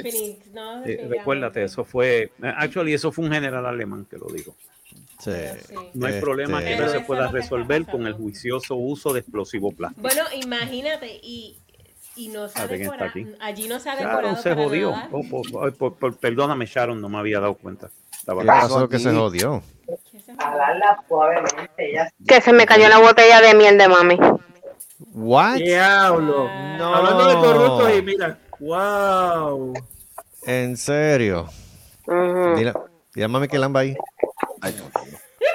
No, Eh, recuérdate, eso fue. Actually, eso fue un general alemán que lo dijo. Sí. No hay Este, problema que no se pueda resolver con el juicioso uso de explosivo plástico. Bueno, imagínate, y, y no se ha. Allí no se ha decorado. Sharon se jodió. Oh, por- por- por- por- perdóname, Sharon, no me había dado cuenta. Estaba ¿Qué pasó pasó que se jodió? ¿Qué se- Que se me cayó la botella de miel de mami. What? Diablo. No. Hablando de corruptos y mira, wow. ¿En serio? Dile, dile a mami que lamba ahí. Ay,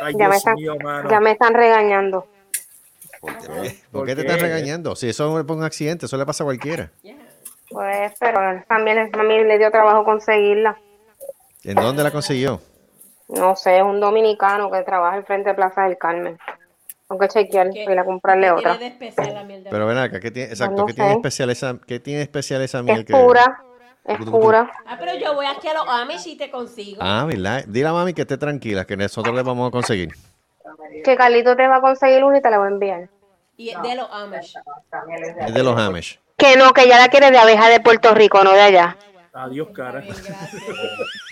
Ay, Ya me están- mío, mano. Ya me están regañando. ¿por qué? ¿Por ¿Por qué te están regañando? Si eso fue un accidente, eso le pasa a cualquiera. Pues, pero también a mami le dio trabajo conseguirla. ¿En dónde la consiguió? No sé, es un dominicano que trabaja en frente de Plaza del Carmen. Tengo que chequear ¿Qué- y a comprarle qué otra. tiene de especial la miel de Pero ven acá, ¿qué tiene, exacto, no ¿qué tiene especial esa, qué tiene especial esa miel Es que- pura, es pura. Ah, pero yo voy aquí a los Amish y te consigo. Ah, ¿verdad? Dile a mami que esté tranquila, que nosotros le vamos a conseguir. Que Carlito te va a conseguir una y te la voy a enviar. Y es de los Amish. Es de los Amish. Que no, que ella la quiere de abeja de Puerto Rico, no de allá. Adiós, cara. Bien, [LAUGHS]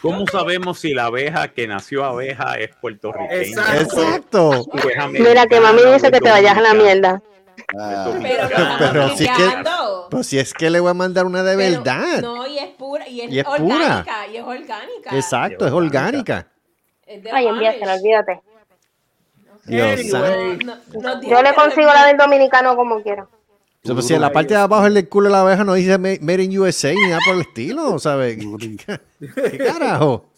¿Cómo sabemos si la abeja que nació abeja es puertorriqueña? Exacto. Exacto. o es Mira que mami dice que te vayas a la mierda. Ah, Pero, no Pero estamos sí que- peleando. Pues si es que le voy a mandar una de Pero- verdad. No, y es pura, y es, Y es pura. orgánica, y es orgánica. Exacto, es orgánica. Es Ay, envíasela, olvídate. Dios No, no Yo le consigo la del dominicano como quiera. O sea, pues si en la parte de abajo del culo de la abeja no dice ma- Made in USA ni nada por el estilo, ¿sabes? [LAUGHS] [LAUGHS] ¿Qué carajo?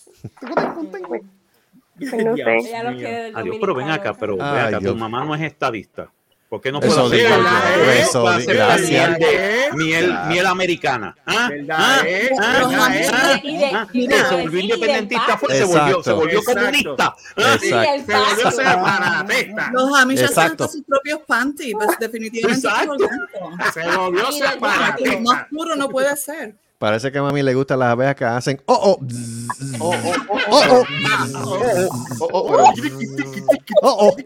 No sé. Quiere del Adiós, pero ven acá, pero ven Ay, acá, Dios. tu mamá no es estadista. ¿Por qué no hacer hacer gracias. miel, de- miel, miel americana. ¿Ah? ¿Verdad, ¿Ah? eh? ¿Ah? ¿Verdad, ¿Ah? eh? Se volvió independentista, fue, se volvió, se volvió Exacto. comunista. ¿Ah? Se volvió paso. separatista. Los hacen sus propios panties, pues definitivamente. Se volvió separatista. más puro no puede ser. Parece que a mami le gustan las abejas que hacen. ¡Oh, oh! Oh, oh, oh, ¡Oh, oh! oh, oh,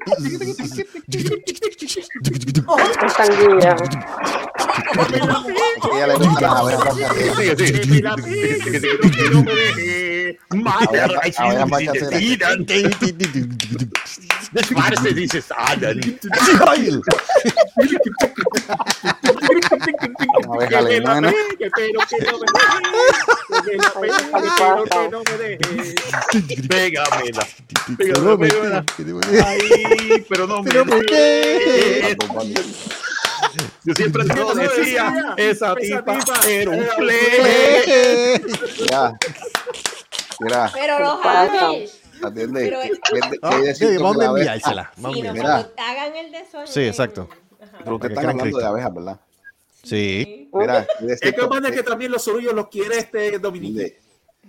pero-. Están guiadas. ella le gustan las abejas marcaceras. Sí, sí. Que la peste, quiero que no me deje. Mother, Abejas- I abejas see marcaceras. Eden. Das Farce dieses Aden. ¡Ay! Una abeja alemana. Que pero que no me deje. Que la peste, quiero que no me deje. Pégamela. Pégamela. Ay, pero no me. Yo siempre te lo decía, esa tipa era un play. Mira, mira, Pero los? Amish. Atiende. Pero- Vende- Ah, sí, vamos a enviársela. Enviársela. Mira. hagan el de Sonia Sí, exacto. Ajá. Pero ustedes están hablando de abejas, ¿verdad? Sí. Mira, es Es que pasa que también los sorullos los quiere este Dominique.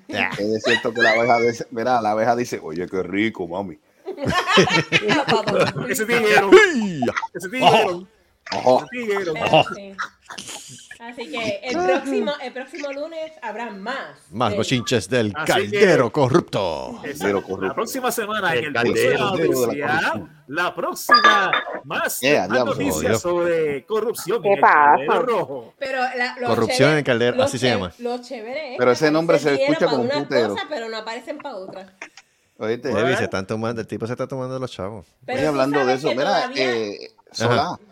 Es cierto que la abeja dice, mira, la abeja dice, oye, qué rico, mami. [LAUGHS] Ese tiguero. [LAUGHS] Ese. Ojo. Ese tiguero. Así que [LAUGHS] el próximo, el próximo lunes habrá más. Más de- bochinches del Así caldero que- corrupto. Exacto. La próxima semana en El el caldero de la la próxima más, Eh, más noticias sobre corrupción ¿Qué en el pasa? Caldero rojo. Pero la, lo Corrupción chévere- en el caldero, así se llama. Lo chévere es Pero ese nombre se dinero escucha como un putero. cosas, pero no aparecen para otras. Oíste, Debbie, se están tomando, el tipo se está tomando los chavos. Pero Oye, hablando de eso, mira, todavía- eh, Solá, te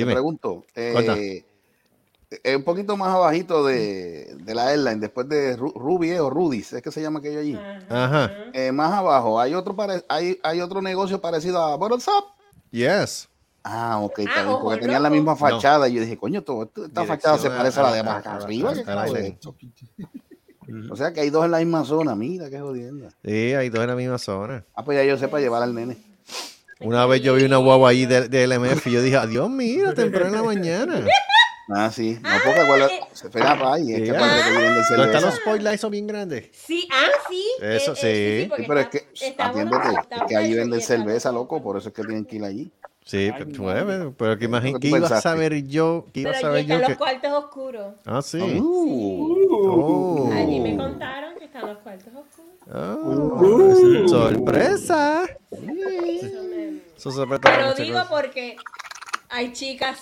Dime. pregunto, eh, eh, un poquito más abajito de, de la airline, después de Ru- Ruby o Rudy's, es que se llama aquello allí. Ajá. Eh, más abajo, hay otro pare- hay, hay otro negocio parecido a Bottles Up. Yes. Ah, ok, está Ah, bien, ojo porque tenían la misma fachada y yo dije, coño, todo esto- esta fachada se parece a la de más arriba. ¿qué a- carajo a- es? O sea que hay dos en la misma zona, mira qué jodienda. Sí, hay dos en la misma zona. Ah, pues ya yo sé para llevar al nene. Una vez yo vi una guagua ahí de, de LMF y yo dije, adiós, mira, temprano en la mañana. [LAUGHS] Ah, sí, no porque acuerda, se pega para ahí, es que que ¿Dónde están los spoilers esos bien grandes? Sí, ah, sí. Eso, sí. Sí, porque pero es está- que está bueno, atiéndete, es que ahí y venden cerveza, loco, por eso es que tienen que ir allí. Sí, Ay, pues, no. bueno, pero que imagínate, ¿Qué ¿qué tú iba a saber yo? ¿Qué iba a Pero saber están yo? los Que... cuartos oscuros. Ah, sí. Uh, Oh. Allí me contaron que están los cuartos oscuros. Oh, sorpresa. Eso Eso sorpresa lo muchas digo porque hay chicas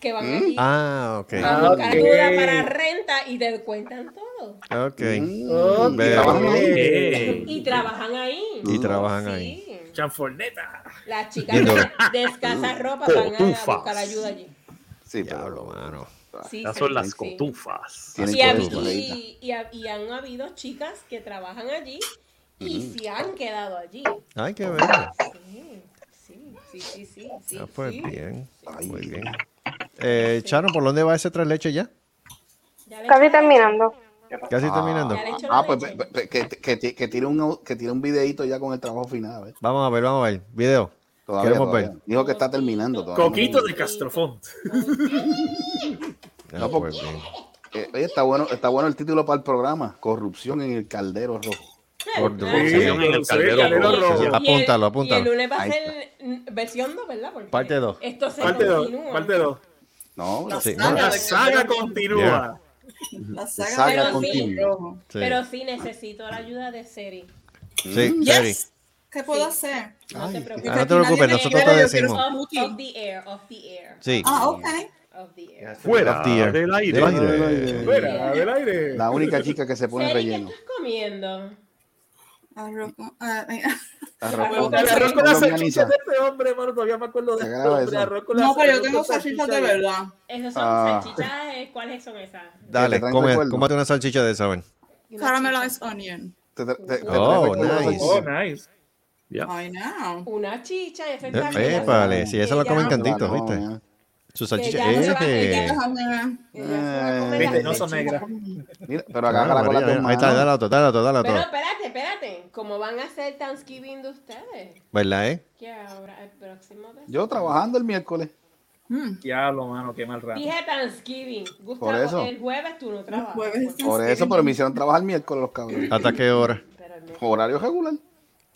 que van allí Ah, ok. a Ah, buscar ayuda para renta y te cuentan todo. Ok. mm. Eh, Y trabajan ahí. Y trabajan Sí. ahí. Chanforneta. Las [LAUGHS] chicas de, de escasa ropa van a buscar ayuda allí. Sí, Diablo, mano. Sí, Esas son las sí. cotufas. Y, han habido chicas que trabajan allí y se han quedado allí. Ay, qué ver. Sí, sí, sí, sí, sí. sí, Ah, pues sí. bien. Muy bien. Eh, Charo, ¿por dónde va ese tres leches ya? Ya le Casi terminando. Casi Ah. terminando. Ah, pues que, que, que, tire un, que tire un videito ya con el trabajo final. a ver. Vamos a ver, vamos a ver. Video. Todavía, Queremos todavía. ver. Dijo que está terminando todavía. Coquito de Castrofont. No, porque-. Eh, oye, está bueno, está bueno el título para el programa. Corrupción en el caldero rojo. Corrupción Sí, en el caldero caldero rojo. el- Apúntalo, Y apúntalo. el lunes va a ser versión 2, ¿verdad? Porque Parte dos. Esto se Parte 2. continúa. Parte 2. No, Sí, saga no, La saga continúa. La saga saga, continua. rojo. sí. Pero sí necesito la ayuda de Seri. Sí, Seri. Yes. ¿Qué puedo Sí. hacer? No te preocupes. Ah, no te preocupes, nosotros te decimos. Off, off the air, off the air, Sí. Ah, ok. off the air. Fuera Off the air. del aire. Del aire. Fuera del aire. La única chica que se pone Seri, ¿qué relleno. estás comiendo? Arroz con- ah, eh, [LAUGHS] Arroz Arroz con- arroz con con las salchichas de este hombre, hermano. Todavía me acuerdo de este hombre. eso. Arroz con No, las- pero yo arroz tengo salchichas de verdad. Esas son Ah. salchichas, ¿cuáles son esas? Dale, ¿Te traen come, cómate una salchicha de esa, ven. Caramelized onion. Te- te- te- te Oh, recuerdos nice. Oh, nice. I know. Una chicha, Eh, épale, si esa la que comen cantitos, ¿viste? No, Su que salchicha. ya no se va- eh. Eh, no son negras. Mira, pero Ah, con María, las dos ahí está, dale otro, dale otro, dale Pero otro. espérate, espérate. ¿Cómo van a hacer Thanksgiving de ustedes? ¿Verdad, eh? ¿Qué ahora? El próximo de- Yo trabajando el miércoles. Mm. Diablo, mano, qué mal rato. Dije Thanksgiving. Gustavo, Por eso. el jueves tú no trabajas. jueves por- eso, pero me hicieron trabajar el miércoles los cabrones. ¿Hasta qué hora? pero Horario regular.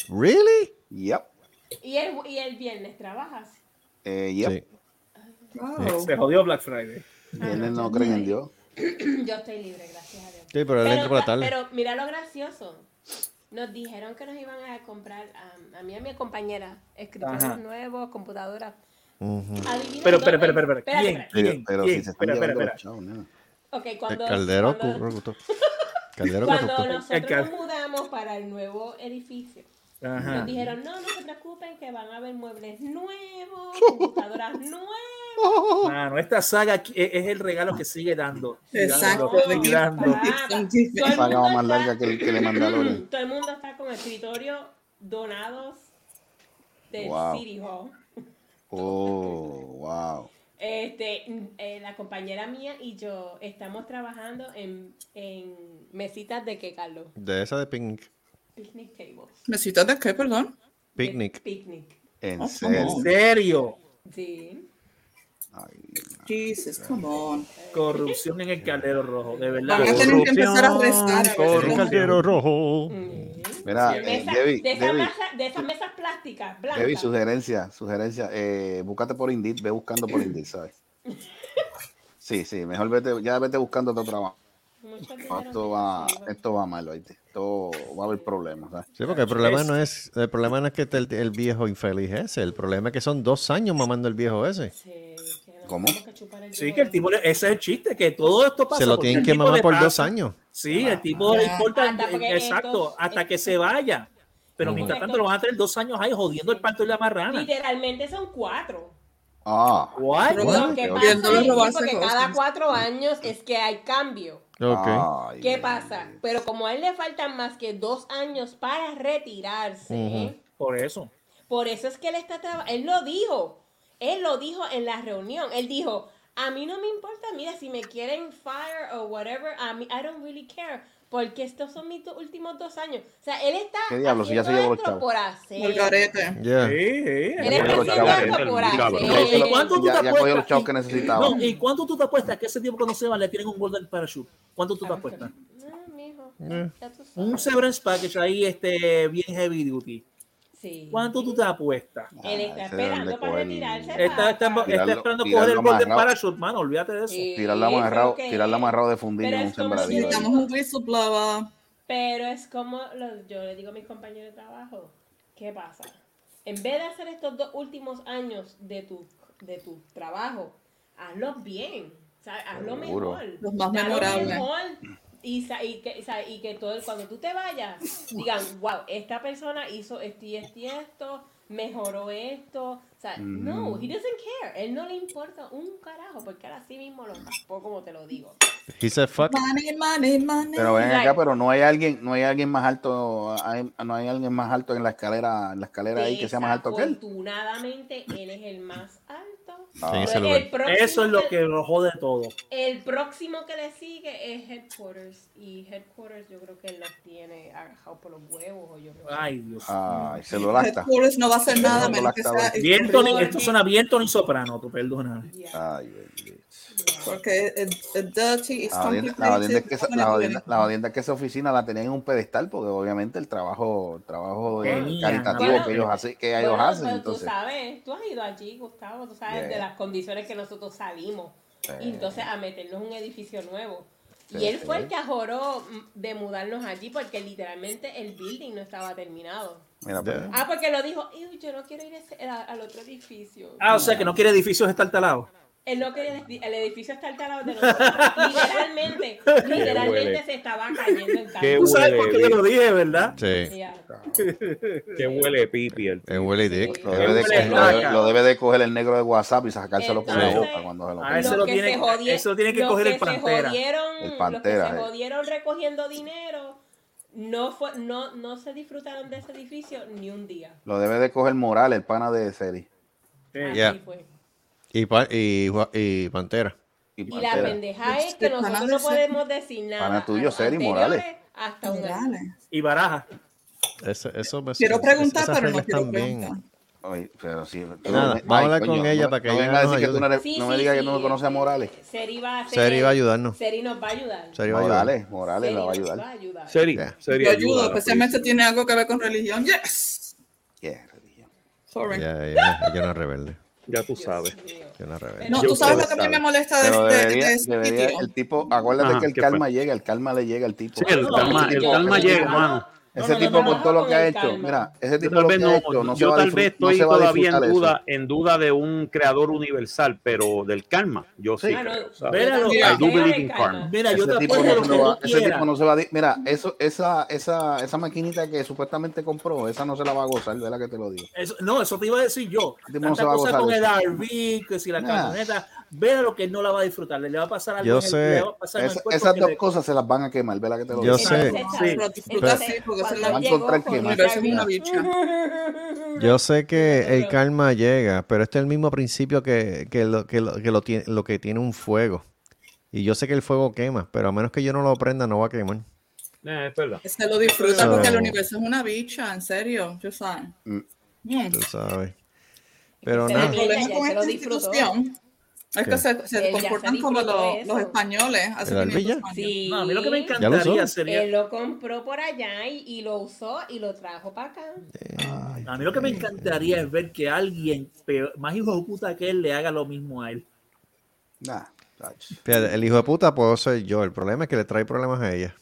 ¿Really? Yep. ¿Y el, ¿Y el viernes trabajas? Eh, yep. Sí. Se jodió Black Friday. Viernes no creen en Dios. [CLEARS THROAT] Yo estoy libre, gracias a Dios. Sí, pero él entra por la tarde. pero mira lo gracioso. Nos dijeron que nos iban a comprar a, a mí y a mi compañera escritorios nuevos, computadoras. Adivina Pero, espera, espera, espera. espérate, ¿Quién? Pero, ¿Quién? pero ¿Quién? si se están Espera, El cuando, caldero cuando, cuando nosotros El cal- nos mudamos para el nuevo edificio, nos dijeron, no, no se preocupen que van a haber muebles nuevos, [LAUGHS] computadoras nuevas. Mano, esta saga aquí es el regalo que sigue dando. Exacto. Dando. Todo el mundo más está- larga que el que le Mandalorian. Todo el mundo está con escritorio donados del Wow. City Hall. Oh, wow. Este, eh, la compañera mía y yo estamos trabajando en, en mesitas de qué, Carlos? De esa de picnic. Picnic tables. ¿Necesitas de qué, perdón? Picnic. Picnic. En Oh, serio. ¿En serio? Sí. Ay, Jesus, come on. Corrupción en el caldero rojo, de verdad. Van a tener que empezar a rezar. lo- caldero rojo. Mira, De, eh, esa- Debbie, de esas mesas- de esas mesas plásticas blancas. Debbie, sugerencia, sugerencia. Eh, búscate por Indeed, ve buscando por Indeed, ¿sabes? Sí, sí, mejor vete, ya vete buscando otro trabajo. Esto va, esto va mal, ¿oíste? Esto va a haber problemas, ¿sabes? Sí, porque el problema no es, el problema no es que esté el, el viejo infeliz ese, el problema es que son dos años mamando el viejo ese. Sí, ¿Cómo? Sí, que el tipo, le- ese es el chiste, que todo esto pasa. Se lo tienen que mamar por dos años. Sí, el tipo le importa, Hasta porque exacto, hasta que se vaya. Pero mientras tanto lo van a tener dos años ahí jodiendo el parto y la marrana. Literalmente son cuatro. Ah, What? Pero Lo que pasa es porque cada cuatro años es que hay cambio. Ay, ¿Qué pasa? Pero como a él le faltan más que dos años para retirarse, Ujú. Por eso. por eso es que él está trabajando. Él lo dijo. Él lo dijo en la reunión. Él dijo, a mí no me importa, mira, si me quieren fire o whatever, a mí, I don't really care. Porque estos son mis últimos dos años. O sea, él está ¿Qué diablos? Si ya se llevó esto por hacer. El garete. Yeah. Sí, sí. Él Ya está haciendo esto el por hacer. Ya lo- ¿Cuánto tú ya- te ya cogió los apuestas? chavos que Y- necesitaba. No, ¿y cuánto tú te apuestas que ese tiempo cuando se va le tienen un golden parachute? ¿Cuánto tú te apuestas? Ah, mijo, Eh. ya. Un severance package ahí este bien heavy duty. Sí. ¿Cuánto tú te apuestas? Él Ah, está ese debe esperando para retirarse. Está, para- está, está Tirarlo- esperando tirarlo coger el golden parachute, mano, olvídate de eso. Sí, tirarla amarrado, que tirarla amarrado de fundillo Pero en un es como sembradío. si- Necesitamos un whistleblower. Pero es como lo- yo le digo a mis compañeros de trabajo, ¿qué pasa? En vez de hacer estos dos últimos años de tu, de tu trabajo, hazlos bien, o sea, hazlo Seguro. mejor. Los más memorables. mejor. Y, y que, y que todo, cuando tú te vayas, digan, wow, esta persona hizo esto y esto y esto, mejoró esto. O sea, no, he doesn't care. Él no le importa un carajo, porque él así mismo lo raspó, como te lo digo. He said fuck. Money, money, money. Pero ven acá, pero no hay alguien, no hay alguien más alto, hay- no hay alguien más alto en la escalera, en la escalera ahí que sea más alto que él. Desafortunadamente, él es el más alto. Ah. El próximo Eso es lo que lo jode todo. El próximo que le sigue es Headquarters. Y Headquarters yo creo que él los tiene agajados por los huevos. O yo creo que- Ay, Dios. Ay, se lo lacta. Headquarters no va a hacer nada No, menos que sea Porque- esto suena bien Tony Soprano, tú perdóname. Yeah. Ay, bendito. porque es es dirty, it's La jodienda es que esa, la la que esa oficina la tenían en un pedestal porque obviamente el trabajo, el trabajo Tenía. caritativo Bueno, que ellos hacen, que ellos Bueno, hacen, pero entonces. tú sabes, tú has ido allí, Gustavo, tú sabes Yeah. de las condiciones que nosotros salimos. Y entonces a meternos en un edificio nuevo. Sí, y él fue el que ajoró mm, de mudarnos allí porque literalmente el building no estaba terminado. Mira, pues, Ah, porque lo dijo, "Iu, yo no quiero ir a ese- a- al otro edificio. Ah, o sea que no quiere edificios estartalados. Él no quería, el edificio está al lado de nosotros. [LAUGHS] Literalmente, literalmente se estaba cayendo en Qué Tú sabes huele por qué yo lo dije, ¿verdad? Sí. [LAUGHS] Que huele pipi el En Willy Dick. lo, debe de, huele lo debe- caca. lo debe de coger el negro de WhatsApp y sacárselo por la Entonces, boca cuando se lo a Los lo tiene- jodie- eso lo tiene que los coger el Pantera. jodieron- El los Pantera, que se eh. jodieron recogiendo dinero no, fue, no, no se disfrutaron de ese edificio ni un día. Lo debe de coger Moral, el pana de serie. Así Yeah. fue. Y, pa- y, y Pantera. Y Y la pendeja es Este que nosotros no ese- podemos decir nada. Pana tuyo, Seri Morales. Hasta. Morales. Y baraja. Eso, eso, Quiero esas- preguntar, pero no quiero preguntar. Pero sí. Nada, Ay, vamos a hablar coño, con ella no- para que no ella venga a decir que tú no eres- Sí, no me sí, digas que sí, tú no conoces a este, Morales. Seri va a, Seri va a ayudarnos. Seri nos va a ayudar. Seri va a ayudar. Morales, Morales Seri la va a nos ayudar. va a ayudar. Seri, Yeah. Seri, Yo ayudo, ayúdala, especialmente please. tiene algo que ver con religión. Yes. Yeah, religión. Sorry. Ya, ella, ella no es rebelde. Ya tú sabes. Ella no rebelde. No, Yo tú sabes lo que a mí que me molesta de, Pero de- de debería, este debería sitio. el tipo, acuérdate Ajá, que el ¿qué fue? calma llega, el calma le llega al tipo. Sí, el No, calma, el yo- calma yo- llega, no, mano. Ese tipo no, con no, todo lo que ha hecho, calma. mira, ese tipo lo que ha no, hecho, no se yo va a tal vez estoy todavía en duda, en duda de un creador universal, pero del karma, yo sí. Mira, yo Ese te tipo, apuesto no se va, tú ese tipo quieras. no se va a Mira, eso, esa, esa, esa maquinita que supuestamente compró, esa no se la va a gozar, de la que te lo digo. Eso- no, eso te iba a decir yo. No se va a gozar con el. RV, que si la Nah. camioneta, ve lo que él no la va a disfrutar. Le va a pasar algo Yo en el- sé. le va a pasar en el Esa- cuerpo esas dos le- cosas se las van a quemar, ¿verdad que te lo Yo digo? sé. Yo sé que el karma llega, pero este es el mismo principio que, que, lo, que, lo, que lo tiene, lo que tiene un fuego. Y yo sé que el fuego quema, pero a menos que yo no lo prenda, no va a quemar. Eh, es verdad. Se lo disfruta porque el universo es una bicha, en serio. Yo sabes. Mm. Mm. Tú sabes. Pero nada. con esta institución Es que se, se comportan como los, los españoles hace ¿El 500 Albilla? años. Sí. No, a mí lo que me ¿Ya lo encantaría sería. Él lo compró por allá y, y lo usó y lo trajo para acá. A mí lo que me encantaría es ver que alguien peor- más hijo de puta que él le haga lo mismo a él. Nah. Fíjate, el hijo de puta puedo ser yo. El problema es que le trae problemas a ella.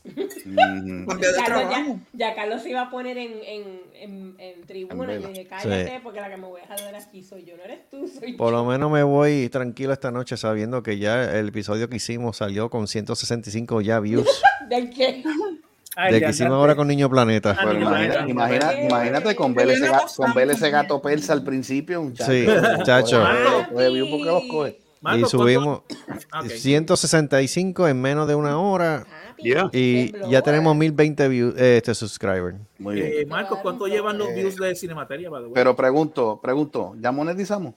Mm, Carlos ya, Carlos se iba a poner en, en, en, en tribuna. En y vela. dije, cállate, Sí. porque la que me voy a jalar aquí soy yo, no eres tú, soy Por yo. lo menos me voy tranquilo esta noche sabiendo que ya el episodio que hicimos salió con 165 ya views. [LAUGHS] ¿De qué? Ay, de ya, que hicimos ahora con Niño Planeta. Ah, Pero Niño imagina- Planeta. imagina- imagínate con ver, ese, gato persa al principio, muchacho. Sí, muchacho. Coge view porque los coge. Marco, y ¿cuánto- subimos Ah, ok. 165 en menos de una hora. Yeah. Y ya tenemos 1020 views, eh, este subscriber. Muy bien. Eh, Marcos, ¿cuánto llevan los views de Cinemateria? Pero pregunto, pregunto, ¿ya monetizamos?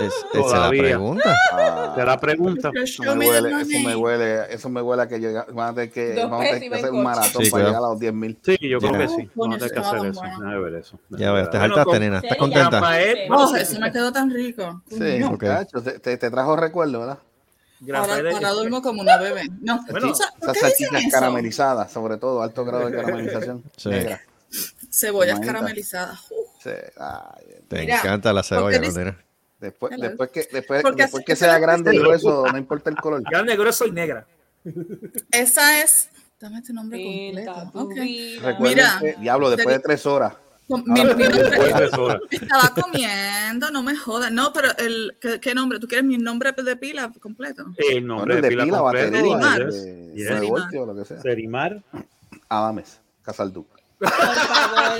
Es, esa es la pregunta. Ah, Te la pregunta. eso me huele, eso me huele, eso me huele a que llega, van a tener que, vamos a tener que hacer un maratón Sí, para cuidado. llegar a los 10 mil. Sí, yo creo que sí. Vamos a tener que hacer Bueno, eso. bueno. Déjame ver eso. Ya ves, te Bueno, saltaste, con- nena. ¿Estás Sí, contenta? Oh, eso me quedó tan rico. Sí, Ok. muchacho, te, te, te trajo recuerdo, ¿verdad? Ahora, ahora duermo como una bebé. No, [LAUGHS] Bueno, ¿tú sabes por Esas salchichas caramelizadas, sobre todo, alto grado de caramelización. [LAUGHS] Sí. Negra. Cebollas caramelizadas. Uh, Sí, ay, Te Mira, encanta la cebolla, ¿no? Después, Hello. después que, después, después que sea grande y cuestión. grueso, no importa el color. grande, grueso y negra. esa es. Dame este nombre completo. tu Ok. vida. Recuerden Mira, que, diablo, después de tres horas. Con- Mi, mi de nombre, estaba comiendo, no me jodas. No, pero el, ¿qué, qué nombre? ¿Tú quieres mi nombre de pila completo? El nombre Bueno, de pila, completo. batería, yes, de, yes. de voltio, lo que sea. Serimar. Adames, Casalduc. Por favor.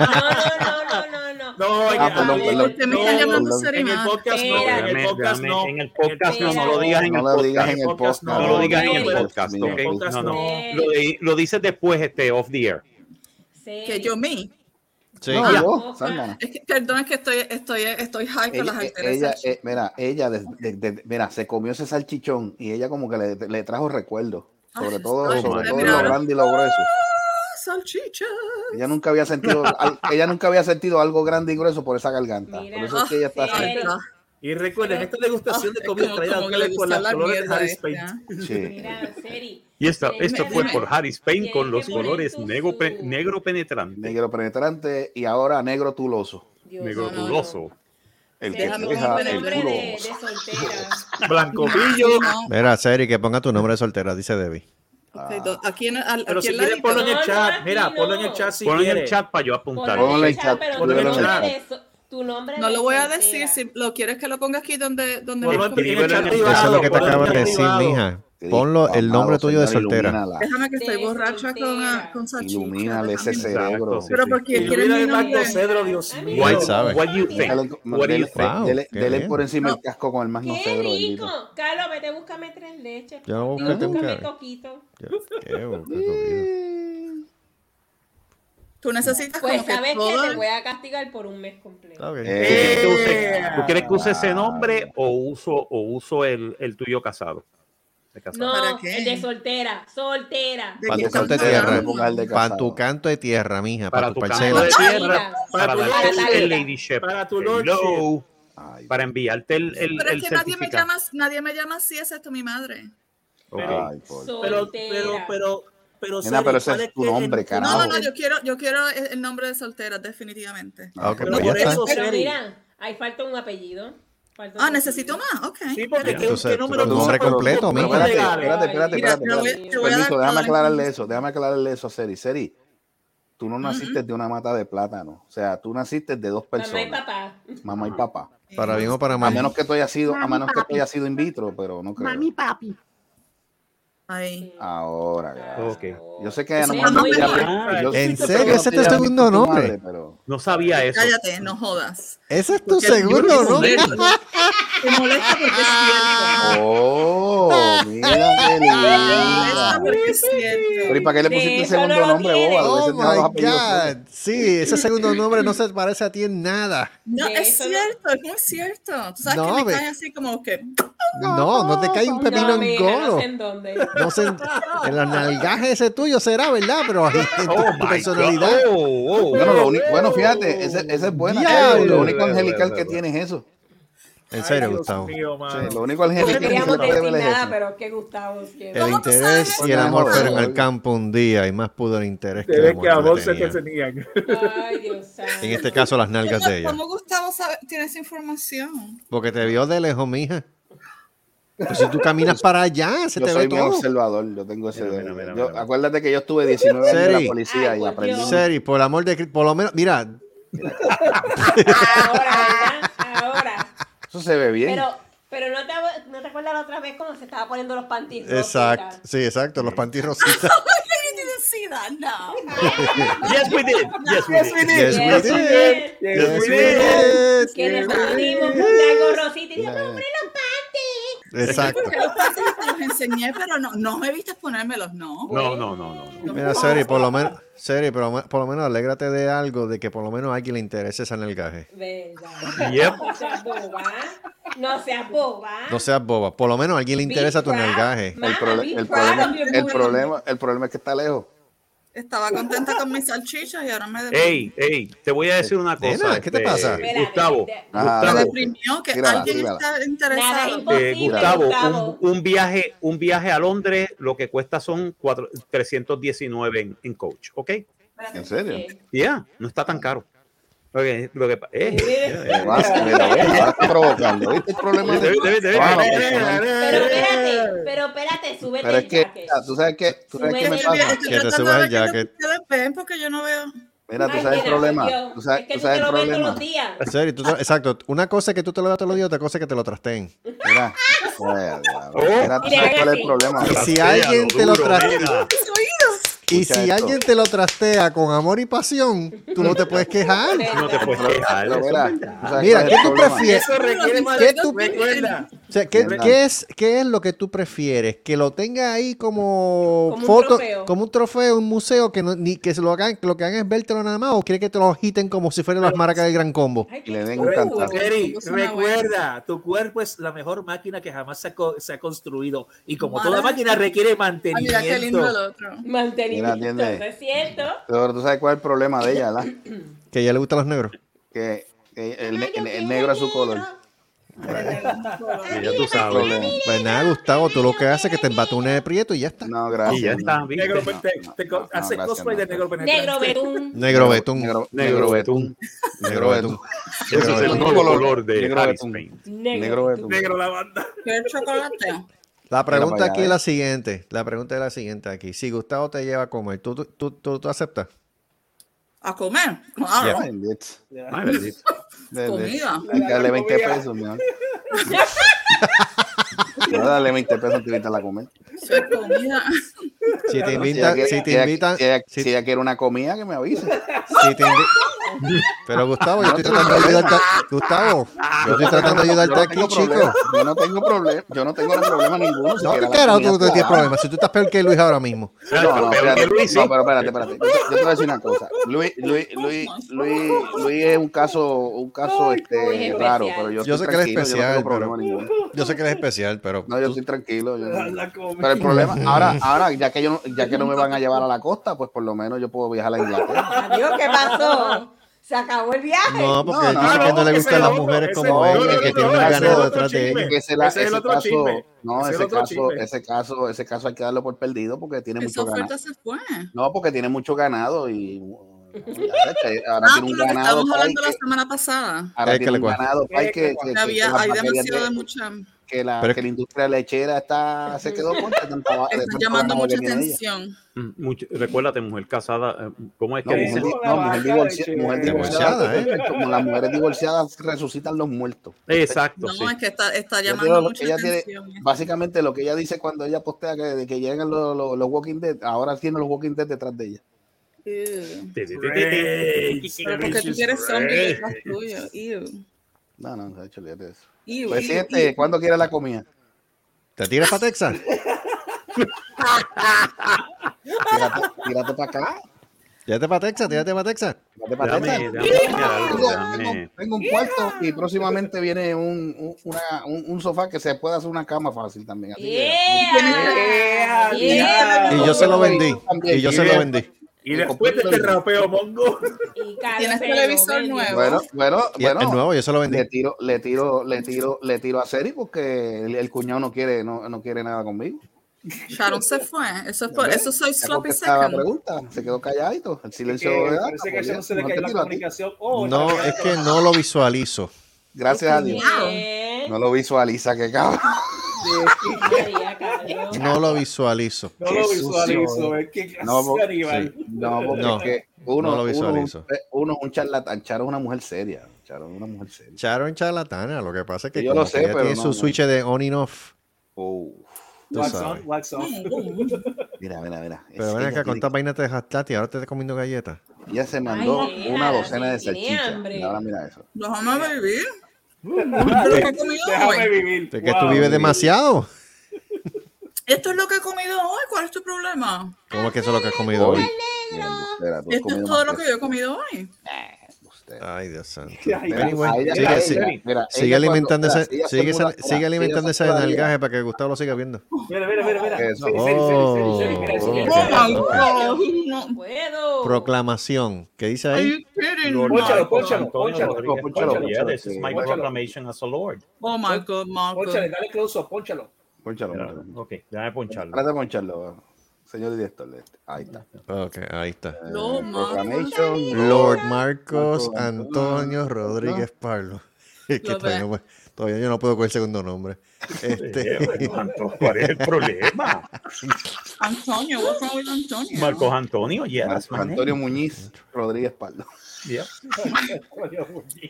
[LAUGHS] No, no, no, no, no. No, en Ah, perdón, en perdón. el- Usted me no, está llamando. En el podcast no, en el podcast no. En el podcast no, no lo digas en No el lo digas podcast. en el podcast. No lo digas en el podcast, No, no. Lo, di- lo dices después, este, off the air. Sí. Que yo me. Sí. No, Sálvana. Es que, perdón, es que estoy, estoy, estoy high con las Ella, alteras. ella, eh, mira, ella, de- de- de- mira, se comió ese salchichón y ella como que le, le trajo recuerdos. Sobre todo, ay, sobre todo lo grande y lo grueso. Salchicha. Ella nunca había sentido, al- [LAUGHS] ella nunca había sentido algo grande y grueso por esa garganta. Mira. Por eso es que ella está Sí. así. Y recuerden, esta degustación de [LAUGHS] comida traída a ustedes por las la colores de Harris. Paint. Sí. Mira, Seri. Y esta, esto fue por Harris Payne tienen con los colores negro, su- negro penetrante, Negro penetrante y ahora negro tuloso. Dios negro no, no. dudoso. El que Déjame deja el nombre de, culo. de soltera. Blanco Pillo. No, Mira, Seri, que ponga tu nombre de soltera, dice Debbie. Aquí en, al, Pero aquí si quieres ponlo en el No, chat. no, Mira, aquí ponlo en el no. chat si Ponlo en el chat para yo apuntar. Ponlo en el chat, chat, pero ponlo tu en el nombre chat. de so- tu nombre No lo voy a decir. Si lo quieres que lo ponga aquí donde, donde Ponlo me en- el chat Eso privado, Eso es lo que te acabo de decir, mija. Ponlo el nombre tuyo de soltera. Déjame que estoy borracha con, con salchicha. Ilumínale ese cerebro. Pero porque mira mi nombre. Cedro, Dios mío. What, White sabe. what do you think? What do you think? Dele- qué por encima el No. casco con el magno ¡Qué cedro, rico! bendito. Carlos, vete, búscame tres leches. Yo voy a papi. buscarte un Búscame carro. coquito. Qué. Tú necesitas Pues como que sabes que todo... te voy a castigar por un mes completo. Eh, ¿Tú quieres que use- Yeah. ¿Tú quieres que use ese nombre o uso, o uso el, el tuyo casado? De casado. No, ¿Para qué? el de soltera, soltera. ¿De Para tu canto de tierra. Para tu canto de tierra, mija. Para, Para tu tu parcela. de tierra, para para darte la el ladyship, Para tu. Ay, para enviarte el, el, Pero el es que nadie me, llama, nadie me llama así, excepto mi madre. Ok. ay, Pero, pero, pero, pero, Nena, pero ese ¿cuál es tu nombre, carajo. No, no, no, yo quiero, yo quiero el nombre de soltera, definitivamente. Ah, ok, Pero pues por eso, Pero Seri. mira, ahí falta un apellido. Ah, necesito más, ok. Sí, porque Ya, ¿qué, entonces, qué tu número tú nombre completo, nombres Espérate, espérate, espérate, Mira, espérate, a Permiso, déjame la aclararle eso, déjame aclararle eso a Seri. Seri, tú no naciste de una mata de plátano, o sea, tú naciste de dos Mamá y personas, papá. mamá y papá. Para bien o para A mal. menos que tú hayas sido, a menos que tú hayas sido in vitro, pero no creo. Ahí. Ahora. Yo sé que a lo Sí, mejor no yo ¿En serio? no ¿Ese es tu segundo nombre? madre, pero- No sabía eso. Cállate, no jodas. Ese es tu Porque segundo no nombre. Te molesta porque es cierto. Oh, mira [LAUGHS] qué Te molesta linda. porque es cierto. Pero ¿y para qué le pusiste el no segundo nombre, boba? Oh my. God. Sí, ese segundo nombre no se parece a ti en nada. No, es no- cierto, es muy cierto. Tú sabes No, que me ve- cae así como que. No, no te cae un pepino no, en no golo. En. No sé, el nalgaje ese tuyo será, ¿verdad? Pero ahí en tu, Oh tu personalidad. God. Oh, oh. Bueno, lo uni- bueno, fíjate, ese- esa es buena. Diablo. Lo único angelical que tiene es eso. En serio, Dios Gustavo. mío. Sí, lo único al No genio que ver decir es nada, pero que Gustavo. El ¿Cómo tú interés y el amor fueron al campo un día y más pudo el interés que el amor, que amor se te tenían. tenían. Ay, Dios santo. En este caso, las nalgas de ella. ¿Cómo Gustavo sabe, tiene esa información? Porque te vio de lejos, mija. Pues si tú caminas [LAUGHS] para allá, se Yo te ve soy muy todo. observador, yo tengo ese Mira, dedo. mira, mira, Yo- mira. Acuérdate que yo estuve 19 años en la policía Ay, y aprendí. Dios. Seri, por el amor de Cristo, por lo menos, mira, Ahora. Ahora. Eso se ve bien. Pero, pero no te, no te acuerdas la otra vez cuando se estaba poniendo los panties rositas? exacto, sí, exacto, los panties rositas. [LAUGHS] See that. [LAUGHS] Yes, we did. Yes, we Yes, we did. did. Yes, we Yes, did. we did. Yes, we did. Que le pusimos un algo rosita y "Pero poner los panties. Exacto. Porque los pases te los enseñé, pero no, no me viste ponérmelos, no. No, no, no, no. no. Mira, Seri, por lo menos, Seri, por me- por lo menos alégrate de algo, de que por lo menos a alguien le interese ese nalgaje. ¿Verdad? Yep. No seas boba. No seas boba. No seas boba, por lo menos a alguien le Be interesa tu. Ma- El, el problema, el problema es que está lejos. Estaba contenta con mis salchichas y ahora me Ey, ey, te voy a decir una cosa. Nena, ¿qué te este, pasa? Espérate, Gustavo, de- Ajá, me Gustavo, deprimió que Tírala, alguien tírala. está Nada interesado. eh, imposible, Gustavo, Gustavo. Un, un viaje, un viaje a Londres, lo que cuesta son cuatro- 319 en, en coach, ¿ok? ¿En serio? Ya, no está tan caro. Lo que, lo que, eh, Eh, vas, está [LAUGHS] provocando. ¿Viste el problema? de-. Pero espérate, pero espérate, es el que, jacket. tú sabes que, tú sabes Sube qué me pasa. Que te subas el que jacket. ven porque yo no veo. Mira, tú sabes el problema. Tú sabes, es que tú sabes te el problema. los días. Seri, tú te- exacto. Una cosa es que tú te lo das todos los días, otra cosa es que te lo trasteen. Mira. [LAUGHS] Oh. Mira, tú sabes cuál es el problema. Y si alguien te lo trastea. Y si esto. alguien te lo trastea con amor y pasión, tú no te puedes quejar. No te puedes quejar. Mira, ¿qué el tú problema. prefieres? Eso requiere más ¿Qué tú- recuerda. O sea, ¿qué, ¿Verdad? qué es, ¿qué es lo que tú prefieres? ¿Que lo tenga ahí como, Como un foto, trofeo. como un trofeo, un museo, que no, ni que se lo hagan, que lo que hagan es vértelo nada más, o quiere que te lo agiten como si fueran las maracas del gran combo? Ay, Y le den un cantazo. Recuerda, tu cuerpo es la mejor máquina que jamás se ha, co- se ha construido. Y como toda máquina requiere Ay, mira qué lindo el mantenimiento. otro. Mantenimiento, [LAUGHS] Atiende. eso es cierto. Pero tú sabes cuál es el problema de ella, ¿verdad? Que a ella le gustan los negros. Que que el, el- el negro es su color. Y ya tú sabes. Pues nada, Gustavo, tú lo que haces es que te embatunes de prieto y ya está. No, gracias. Y ya está. Negro, te, cosplay de negro penetrante. Negro betún. [LAUGHS] Negro betún. Negro, Negro betún. Negro betún. Ese es el betún. nuevo Color. de Negro betún. Negro. Negro betún. Negro la banda. ¿Qué chocolate? La pregunta aquí es la siguiente. La pregunta es la siguiente aquí. Si Gustavo te lleva a comer, ¿tú, tú, tú, tú- tú aceptas? A comer. Claro. De- de- Comida. Hay que darle 20 pesos, [LAUGHS] No, darle 20 pesos que ahorita la comer. Eso es comida. Si te Si ella invitan, quiere- si te ella- invitan, si ella- si- si ella quiere una comida, que me avise. si te invi- Pero Gustavo, yo estoy tratando de ayudarte. Gustavo, yo estoy tratando de ayudarte no aquí, chico. Yo no tengo problema. Yo no tengo problema ninguno. Si No, ¿qué carajo comida, tú no tienes problemas? Si tú estás peor que Luis ahora mismo. No, no, espérate, que Luis, no, sí. pero espérate, espérate. Yo, te- te voy a decir una cosa. Luis, Luis, Luis, Luis, Luis es un caso, un caso este, es raro, pero yo, Yo estoy sé que él es especial, yo no tengo problema pero- ninguno. Yo sé que eres especial, pero No, yo tú- estoy tranquilo. yo no- La comida. Pero el problema, ahora, ahora ya que yo no- ya que no me van a llevar a la costa, pues por lo menos yo puedo viajar a Inglaterra. Adiós, ¿qué pasó? Se acabó el viaje. no, porque él No, dice no, que no le ese gustan las otro, mujeres ese como otro, que tiene un ese es ganado otro detrás de ella. Ese, la- Ese es el otro caso, chisme. no, Ese es ese otro caso, chisme. ese caso, ese caso hay que darlo por perdido porque tiene Esa mucho ganado. oferta se fue. No, porque tiene mucho ganado y ahora Ah, tiene pero un ganado estábamos hablando la semana pasada. ahora tiene le un ganado para que, que, Que que había, las hay demasiado de de- mucha. Que la, que la industria lechera está se quedó corta de tanta ba- de Está tanto llamando mucha atención. Mm, mucho- recuérdate, mujer casada, eh, ¿cómo es que No, dice? mujer, di- Una no, mujer, lechera. mujer Divorciada, ¿eh? como las mujeres divorciadas resucitan los muertos. Exacto, No, sí. es que está, está llamando mucha ella tiene- atención. básicamente lo que ella dice cuando ella postea que, de que llegan los, los, los Walking Dead, ahora tiene los Walking Dead detrás de ella. Porque tú quieres zombies detrás tuyo. No, no, de hecho, de eso. Pues ew, siete, ew. ¿cuándo quiere la comida? ¿Te tiras para [LAUGHS] [LAUGHS] Texas? Tírate, tírate para acá. Tírate para Texas, tírate para Texas. Tírate para Texas. Tengo, un cuarto y próximamente viene un, un, una- un- un sofá que se puede hacer una cama fácil también. Así que- Yeah, yeah. Y yo se lo vendí. Y yo se lo vendí. Y después de este rapeo mongo. [LAUGHS] [LAUGHS] Y Tienes televisor nuevo. Bueno, bueno, bueno. nuevo, yo se lo vendí. Le tiro, le tiro, le tiro, le tiro a Seri porque el, el cuñado no quiere, no, no quiere nada conmigo. Sharon se fue. Eso es por eso soy sloppy second. pregunta, se quedó calladito. El silencio de edad, parece que a ella no se le la comunicación. Oh, es que no lo visualizo. Gracias a Dios. ¿Qué? No lo visualiza, que cabrón. [LAUGHS] No lo visualizo. No lo visualizo, es que No, sí. Porque No, es que uno, no lo uno, visualizo. uno es un charlatán. Charo es una mujer seria. Charo es una mujer seria. Charo en charlatana, lo que pasa es que Yo como lo sé, que ella pero tiene no, su no. switch de on y off. Oh, Wax sabes. on, wax off. [LAUGHS] mira, mira, mira. Pero ven que acá, ¿cuántas vainas te dejaste y ahora te estás comiendo galletas? Ella se mandó Ay, una docena de salchichas. Y ahora mira eso. Déjame vivir. Esto es lo que he comido Déjame vivir. Es que tú vives demasiado. Esto es lo que he comido hoy. ¿Cuál es tu problema? ¿Cómo es que eso es lo que has comido hoy? Esto es todo lo que yo he comido hoy. Embustera. Ay, Dios santo. [LAUGHS] Anyway, sigue, a ella- sigue- mira, sigue ella cuando- alimentando mira, ese, sigue, mira, sigue alimentando nalgaje para que Gustavo lo siga viendo. Mira, mira, mira, mira. No. Puedo. Proclamación. ¿Qué dice ahí? Pónchalo, pónchalo. Yeah, this is my proclamation as a Lord. Oh my God, Marco. Pónchale, dale close up, pónchalo. Pónchalo. Ok, déjame poncharlo. Trata de poncharlo, señor director. Ahí está. Ok, ahí está. No, Eh, Marco. Proclamation. Lord Marcos Marco Antonio. Rodríguez Parlo. Es [LAUGHS] que Lo todavía, no, yo no puedo con el segundo nombre. Este, Eh, [LAUGHS] ¿Cuál es el problema? Antonio, what's wrong with Antonio? Marcos Antonio, yeah, that's Marco my Antonio. Muñiz Rodríguez Pardo. Yeah.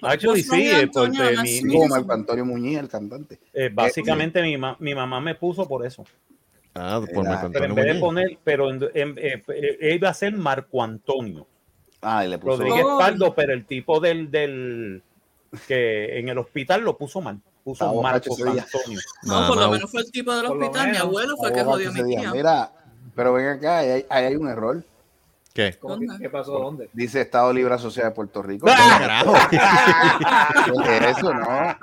Actually, sí, eh, porque mi- Marco Antonio Muñiz, el cantante. eh, básicamente mi, ma- mi mamá me puso por eso. Ah, por Era- Marco Pero en Antonio vez de Muñiz. poner, pero en, en- eh, eh, iba a ser Marco Antonio Ah, y le puso. Rodríguez Oh. Pardo, pero el tipo del, del que en el hospital lo puso mal. Puso Estaba día. Antonio. No, por lo menos fue el tipo del hospital. Mi abuelo fue el que jodió a mi tía. Mira, pero ven acá, ahí hay, ahí hay un error. ¿Qué? ¿Cómo que- ¿Qué pasó? ¿Dónde? Dice Estado Libre Asociado de Puerto Rico. Carajo. [LAUGHS] ¿Qué es eso, no?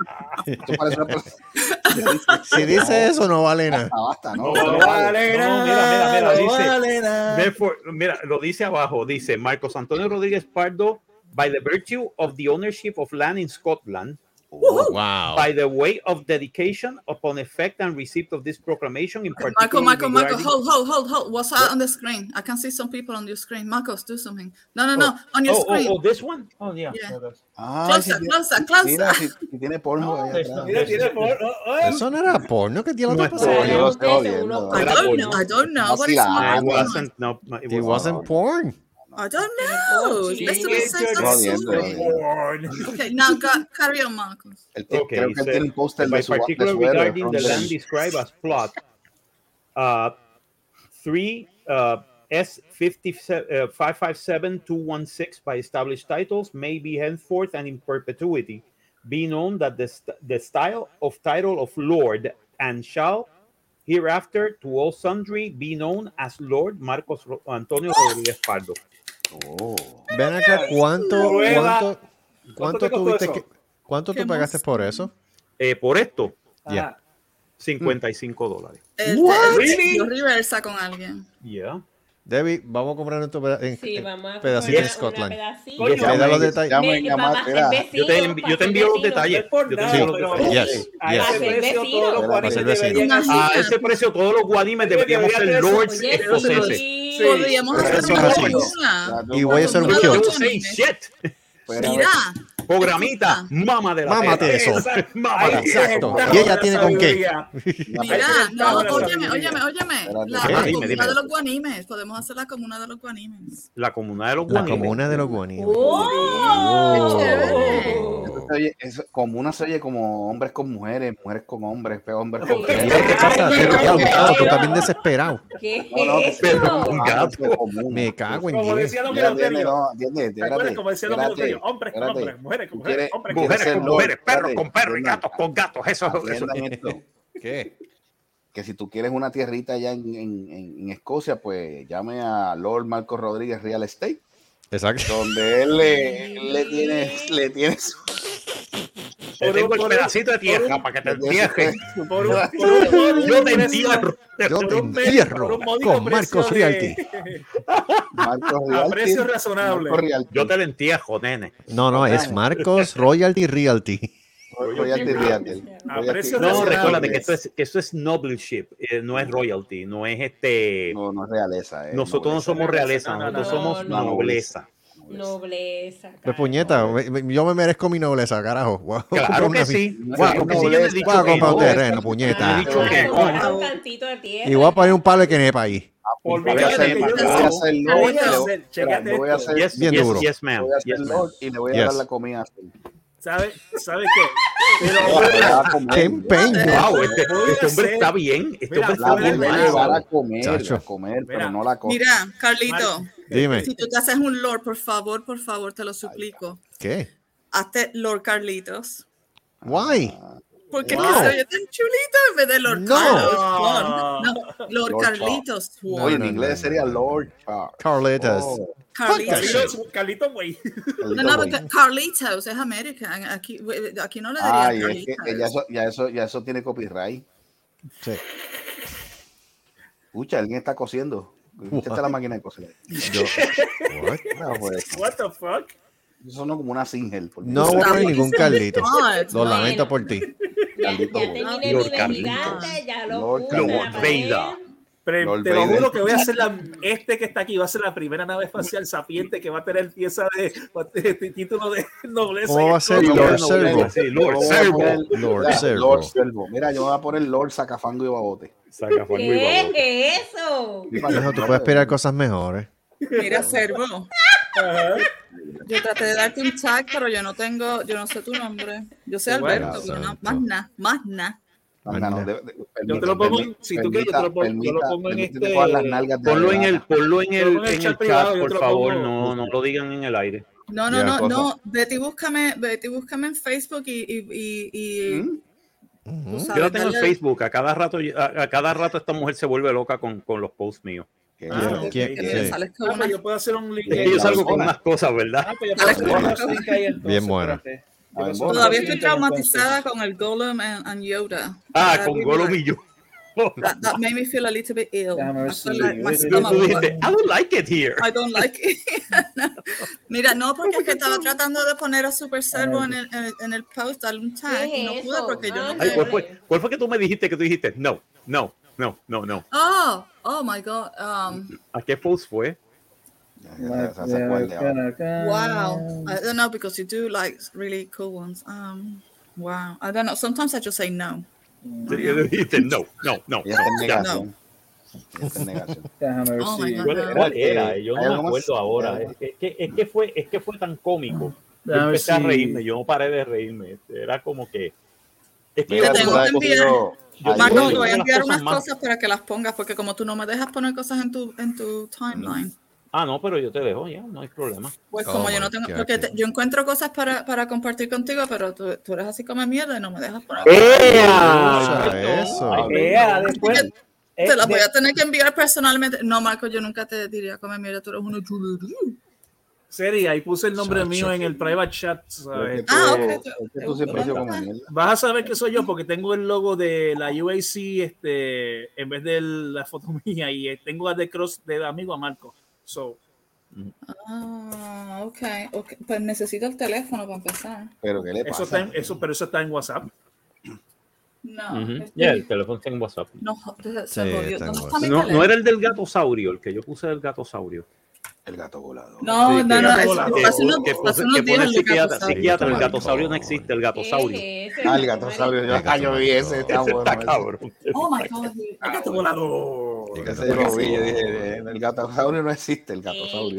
Esto parece una persona. [LAUGHS] Si dice eso, no vale nada. Basta, no. No, no, no, vale. no, mira, mira, mira, dice- vale nada. Mira, lo dice abajo, dice Marcos Antonio Rodríguez Pardo, by the virtue of the ownership of land in Scotland, Wow. by the way of dedication upon effect and receipt of this proclamation in particular. Michael, Michael, Michael, hold, hold, hold, hold. What's that on the screen? I can see some people on your screen. Marcos, do something. No, no, no. On your Oh, oh, screen. oh, this one? Oh, yeah. Yeah. Ah, Closer, si closer, closer. Mira, si, si tiene porno ahí there's no- Mira, tiene por. oh, oh. Eso no era porno que tiene la No pasada. porno. Yo lo estoy Ustedes viendo. seguro I don't know. I don't know. No, What sí, is la- Marcos It wasn't, no, no, it It wasn't. wasn't porn. I don't know. Sí, Let's do the sí, sense sí, of sí. soul. Okay, now go, carry on, Marcos. Él tiene- Okay, creo que él so tiene un póster by de su, particular su regarding the land described as plot, uh, three uh, S fifty uh, five five seven two one six by established titles may be henceforth and in perpetuity be known that the, st- the style of title of Lord and shall hereafter to all sundry be known as Lord Marcos Antonio Rodríguez Pardo. Oh. Ven acá, ¿cuánto, cuánto, cuánto tuviste que, cuánto ¿Qué tú pagaste más? por eso? Eh, por esto, Ya. 55 dólares. El, What? el- Really? yo reversa con alguien. Yeah. Debbie, vamos a comprar en tu peda- en- Sí, pedacito de Scotland. pedacito. Los detalles. mira. Yo te, te envío los detalles. Yo te envío los detalles. A yes. ese precio todos los guanimes deberíamos ser lords escoceses. Sí. Podríamos hacer una es. Y voy a hacer un. Pero, Mira, Programita, mama de la Mámate eso. Mámate. Exacto. Y ella la tiene con qué. mira, no, óyeme, óyeme, óyeme. La, la dime, comuna dime. de los guanimes. Podemos hacer la comuna de los guanimes. La comuna de los La guanimes. comuna de los guanimes. ¡Oh! Qué chévere. eso se oye- eso- como una se oye como hombres con mujeres, mujeres con hombres, pero hombres con Mira, ¿Qué mujeres. pasa? Tú bien desesperado. ¿Qué No, no, que es eso? un gato. algo común. Me cago en Como 10. decía Don Mira, atiende, Eleuterio. no, atiende, ¿Te acuerdas espérate, como decía Don espérate? Hombres con espérate. hombres, mujeres con mujeres, hombres con Mujeres con mujeres, perros con perros y gatos con gatos. Eso, eso. esto. ¿Qué? Que si tú quieres una tierrita allá en, en- en- en Escocia, pues llame a Lord Marcos Rodríguez Real Estate, Exacto. donde él le, él le tiene, le tiene su, [LAUGHS] Te Por tengo un- el pedacito de tierra para que te un Yo te entierro. Yo te entierro con Marcos Realty. Marcos A Realty, precio razonable. Yo te lo entierro, nene. No, no, es Marcos Royalty Realty. Royalty Realty. A Royalty precio No, recuérdate que esto es, que esto es nobleship, eh, no es royalty, no es este. No, no es realeza. eh, Nosotros no somos realeza, No, no, nosotros no, somos no. nobleza. Nobleza. Pues puñeta, me- yo me merezco mi nobleza, carajo. Comprar Claro que sí. Que sí, nobleza. a que comprar un no. terreno, puñeta. que Comprar no. un cantito de tierra. Y voy a poner un palo de quenepa ahí. Olvídate Voy a hacer- que yo voy a no- hacer Lo Lord, voy a le- hacer, voy a hacer- Yes, Bien duro. y le voy a dar la comida. ¿Sabes ¿sabe qué? Pero, Le va a comer. ¡Qué empeño! Wow, este, este hombre está bien. Este Mira, hombre La está voy a bien. voy a llevar comer, a comer, pero no la comer. Mira, Carlito, Dime, si tú te haces un Lord, por favor, por favor, te lo suplico. ¿qué? Hazte Lord Carlitos. Why? Porque Wow. que se oye tan chulito en vez de Lord No. Carlos. No, Lord, Lord Carlitos. Oye, en no, no, inglés no, sería no. Lord Char. Carletas. Oh, Carlitos. Carlitos, Carlitos, güey. No, no, porque Carlitos es American. Aquí, aquí no le diría Ay, es que Carlitos. ya eso, ya eso, ya eso tiene copyright. Sí. Escucha, alguien está cosiendo. Esta es la máquina de coser. Yo- What? [LAUGHS] No, pues, What the fuck? eso no como una Singel. por No voy a ningún Carlito. Lo lamento por ti. Ya, ya Carlito, terminé mi Carlitos. gigante, ya lo Lord. Pero Lord te lo Vader. juro que voy a hacer la, [LAUGHS] este que está aquí va a ser la primera nave espacial sapiente que va a tener pieza de, de título de [LAUGHS] nobleza. ¿Cómo y va a ser. Lord Servo? Sí, Lord Servo. Lord mira, Servo. Lord Servo. Mira, yo me voy a poner Lord Sacafango y Babote. Saca Juan Luis ¿Qué? Babote. ¿Qué es eso? Hijo, tú puedes esperar cosas mejores. Mira, Servo. Ajá. Yo traté de darte un tag, pero yo no tengo, yo no sé tu nombre. Yo sé Bueno, Alberto, pero no, más nada, más nada. No, no, de- de- Yo te lo pongo, permita- si tú quieres, yo te lo pongo, yo lo permita- pongo en este. Ponlo en el, ponlo en el, en el en chat privado, por favor. pongo. No, no lo digan en el aire. No, no, no, no. Betty, búscame, Betty, búscame en Facebook y, y, y, y ¿Mm? sabes, Yo la tengo en Facebook. A cada rato, a, a cada rato esta mujer se vuelve loca con, con los posts míos. Ah, ok. ¿Quién- que me sí. sales con Ah, pues una- yo puedo hacer un link. Es que ahí. yo salgo con unas cosas, ¿verdad? Ah, pues yo puedo hacer un link ahí entonces, Bien espérate. Ver. Todavía estoy traumatizada con el Golem and, and Yoda. Ah, That con Gollum like, y yo. That, that made me feel a little bit ill. I si- like my stomach I don't like it here. I don't like it. [LAUGHS] Mira, no, porque es que estaba tratando de poner a Super Servo en el, en el, post, un tag, ¿Qué y no pude porque yo no Ay. ¿cuál, fue, ¿Cuál fue que tú me dijiste que tú dijiste? No, no, no, no, no. Oh, oh my God. Um, ¿A qué post fue? Wow. I don't know because you do like really cool ones. Um, wow. I don't know. Sometimes I just say no. Yo dijiste, no, no, no. En no, ya. negación. [LAUGHS] Déjame ver Oh my si. God. ¿Cuál, cuál era? Yo ¿Hay no me más? acuerdo ahora. Es, que, es, que fue, es que fue tan cómico. Yo empecé a reírme, yo no paré de reírme. Era como que. Es que Mira, Te tú tengo que enviar- yo- Yo- Marco, te voy a enviar cosas unas más- cosas para que las pongas, porque como tú no me dejas poner cosas en tu, en tu timeline, Ah, no, pero yo te dejo ya, no hay problema. pues Oh como yo my no tengo, porque te- yo encuentro cosas para, para compartir contigo, pero tú, tú eres así como mierda y no me dejas poner. Escucha eso. Ea, después. Te las eh, voy a tener que enviar personalmente. No, Marco, yo nunca te diría come mierda, tú eres una chulería. Seria, ahí puse el nombre Chacho. mío en el private chat. Ah, tú mierda. Vas a saber que soy yo porque tengo el logo de la UAC este, en vez de la foto [LAUGHS] mía y eh, tengo a The Cross de amigo a Marco. So, Ah, ok, ok. Pues necesito el teléfono para empezar. Pero ¿qué le eso pasa? está en, eso, pero eso está en WhatsApp. No, Ujú. este- Ya, el teléfono está en WhatsApp. no, se- se Sí, está en ¿Dónde está mi No, no era el del gatosaurio, el que yo puse del gatosaurio. El gato volador. No, Sí, no, no, hace unos, que hace unos días el psiquiatra, Gato Saurio. psiquiatra, el Maricón. gatosaurio no existe, el gatosaurio. Ah, el gato sabio. Yo, ah, yo vi ese. Está bueno. está cabrón. Oh my God. ¡El gato volador! El gato Ese yo lo vi. Yo volador. dije, eh, el gatosaurio no existe, el gatosaurio. El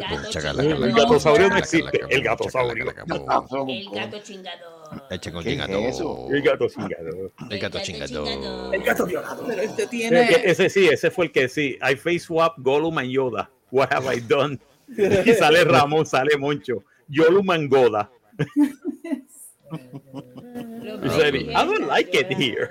gato gatosaurio no existe, el gatosaurio. El gato chingado. El chingón ¿Qué es chingado. eso? El gato chingado. El gato chingado. El gato violador. Pero este E- tiene. Ese sí, ese fue el que sí. I face swap Gollum and Yoda. What have I done? [LAUGHS] Y sale Ramón, sale Moncho. Gollum and Goda. Y [LAUGHS] se dice, I don't like it here.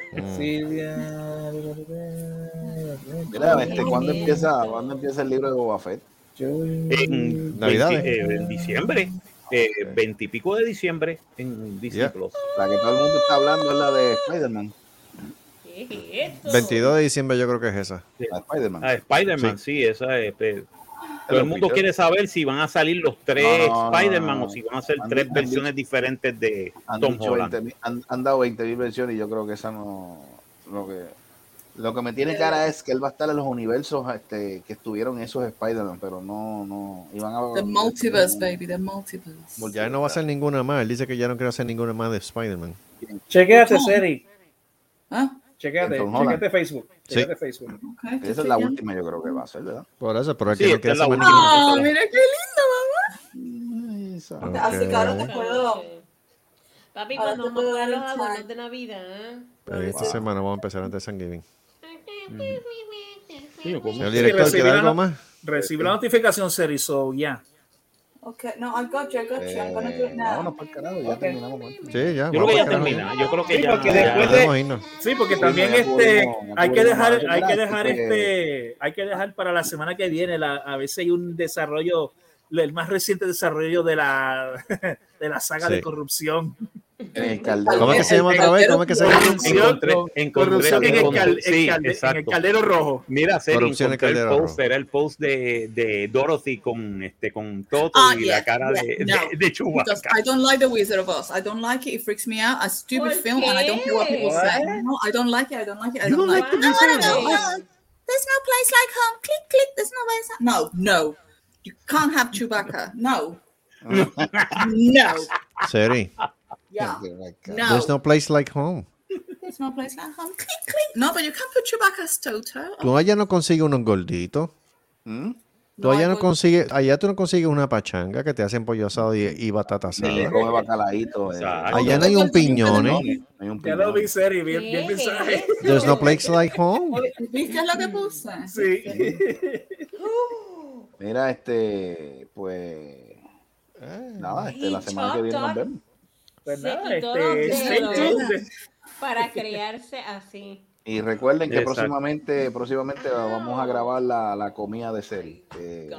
Mira, este, ¿cuándo empieza, ¿cuándo empieza el libro de Boba Fett? En, Navidades. eh, en diciembre. eh, veintipico de diciembre en Disney Yeah. Plus. La que todo el mundo está hablando es la de Spider-Man. ¿Qué es esto? 22 de diciembre yo creo que es esa. La de Spider-Man. Ah, Spider-Man, sí. esa es. Todo el mundo quiere saber si van a salir los tres No, no, no, Spider-Man no. o si van a ser Han- tres han versiones diferentes de Han, Tom Holland. 20 han, han dado 20 mil versiones y yo creo que esa no. Lo que, lo que me tiene cara es que él va a estar en los universos este, que estuvieron esos Spider-Man, pero no. no iban a, The multiverse, baby, the multiverse. Ya no va a hacer ninguna más. Él dice que ya no quiere hacer ninguna más de Spider-Man. Chequéate. Seri. ¿Ah? Chequéate, chequéate Facebook. Sí. Chequéate Facebook. Okay, Esa es la última, yo creo que va a ser, ¿verdad? Por eso, pero es Sí, que no quiere es la última. Oh, mira qué lindo, mamá. Así que ahora te puedo. Papi, cuando vamos a jugar los el time. de Navidad. ¿eh? Pero esta semana vamos a empezar antes de Thanksgiving. ¿cómo Señor se- director, ¿quiere la algo más? Recibí la notificación, Seri, so ya. Okay, no, I got you, I got you. I'm gonna do Eh, it now. vámonos para el carajo, ya terminamos. con esto. Sí, ya. Yo creo que ya termina. Yo creo que Sí, ya. porque ya- después de-. Sí, porque Sí, también este hay que dejar, hay que dejar este- hay que dejar para la semana que viene la, a si hay un desarrollo, el más reciente desarrollo de la [LAUGHS] de la saga Sí. de corrupción. En el [LAUGHS] caldero. ¿Cómo es que se llama otra vez? ¿Cómo es que se llama? Encontré, encontré, Corrupción en el, cal- sí, calde- en el exacto. caldero rojo. Mira, Seri, Corrupción el Caldero post, Rojo. era el post de, de Dorothy con este con Toto Ah, y yeah, la cara yeah, de, no. de, de Chewbacca. Because I don't like The Wizard of Oz. I don't like it. It freaks me out. A stupid ¿Por film, and I don't care what people say. No, I don't like it. I don't like it. I don't, don't like like it. Of go. Oz? uh, There's no place like home. Click, click. There's no place. No, no. You can't have Chewbacca. No. no. Seri, Yeah. No. there's no place like home. There's no place like home. Click, click. No, but you can't put Chewbacca as Toto. Tú allá no consigues unos gorditos. ¿Mm? Tú No, allá no consigues, allá tú no consigues una pachanga que te hacen pollo asado y, y batata Sí, asada. come bacalaíto. eh. Allá no hay un piñón, ¿eh? No hay un Ya lo piñón. vi, Seri, bien, bien ¿Qué mensaje. eso? There's no place like home. ¿Viste lo que puse? Sí. [LAUGHS] Mira, este, pues. Nada, este, la semana que viene nos vemos. Pues Se nada, quitó los este, dedos. Para crearse así. Y recuerden que Exacto. próximamente, próximamente vamos a grabar la, la comida de que- [LAUGHS] [LAUGHS]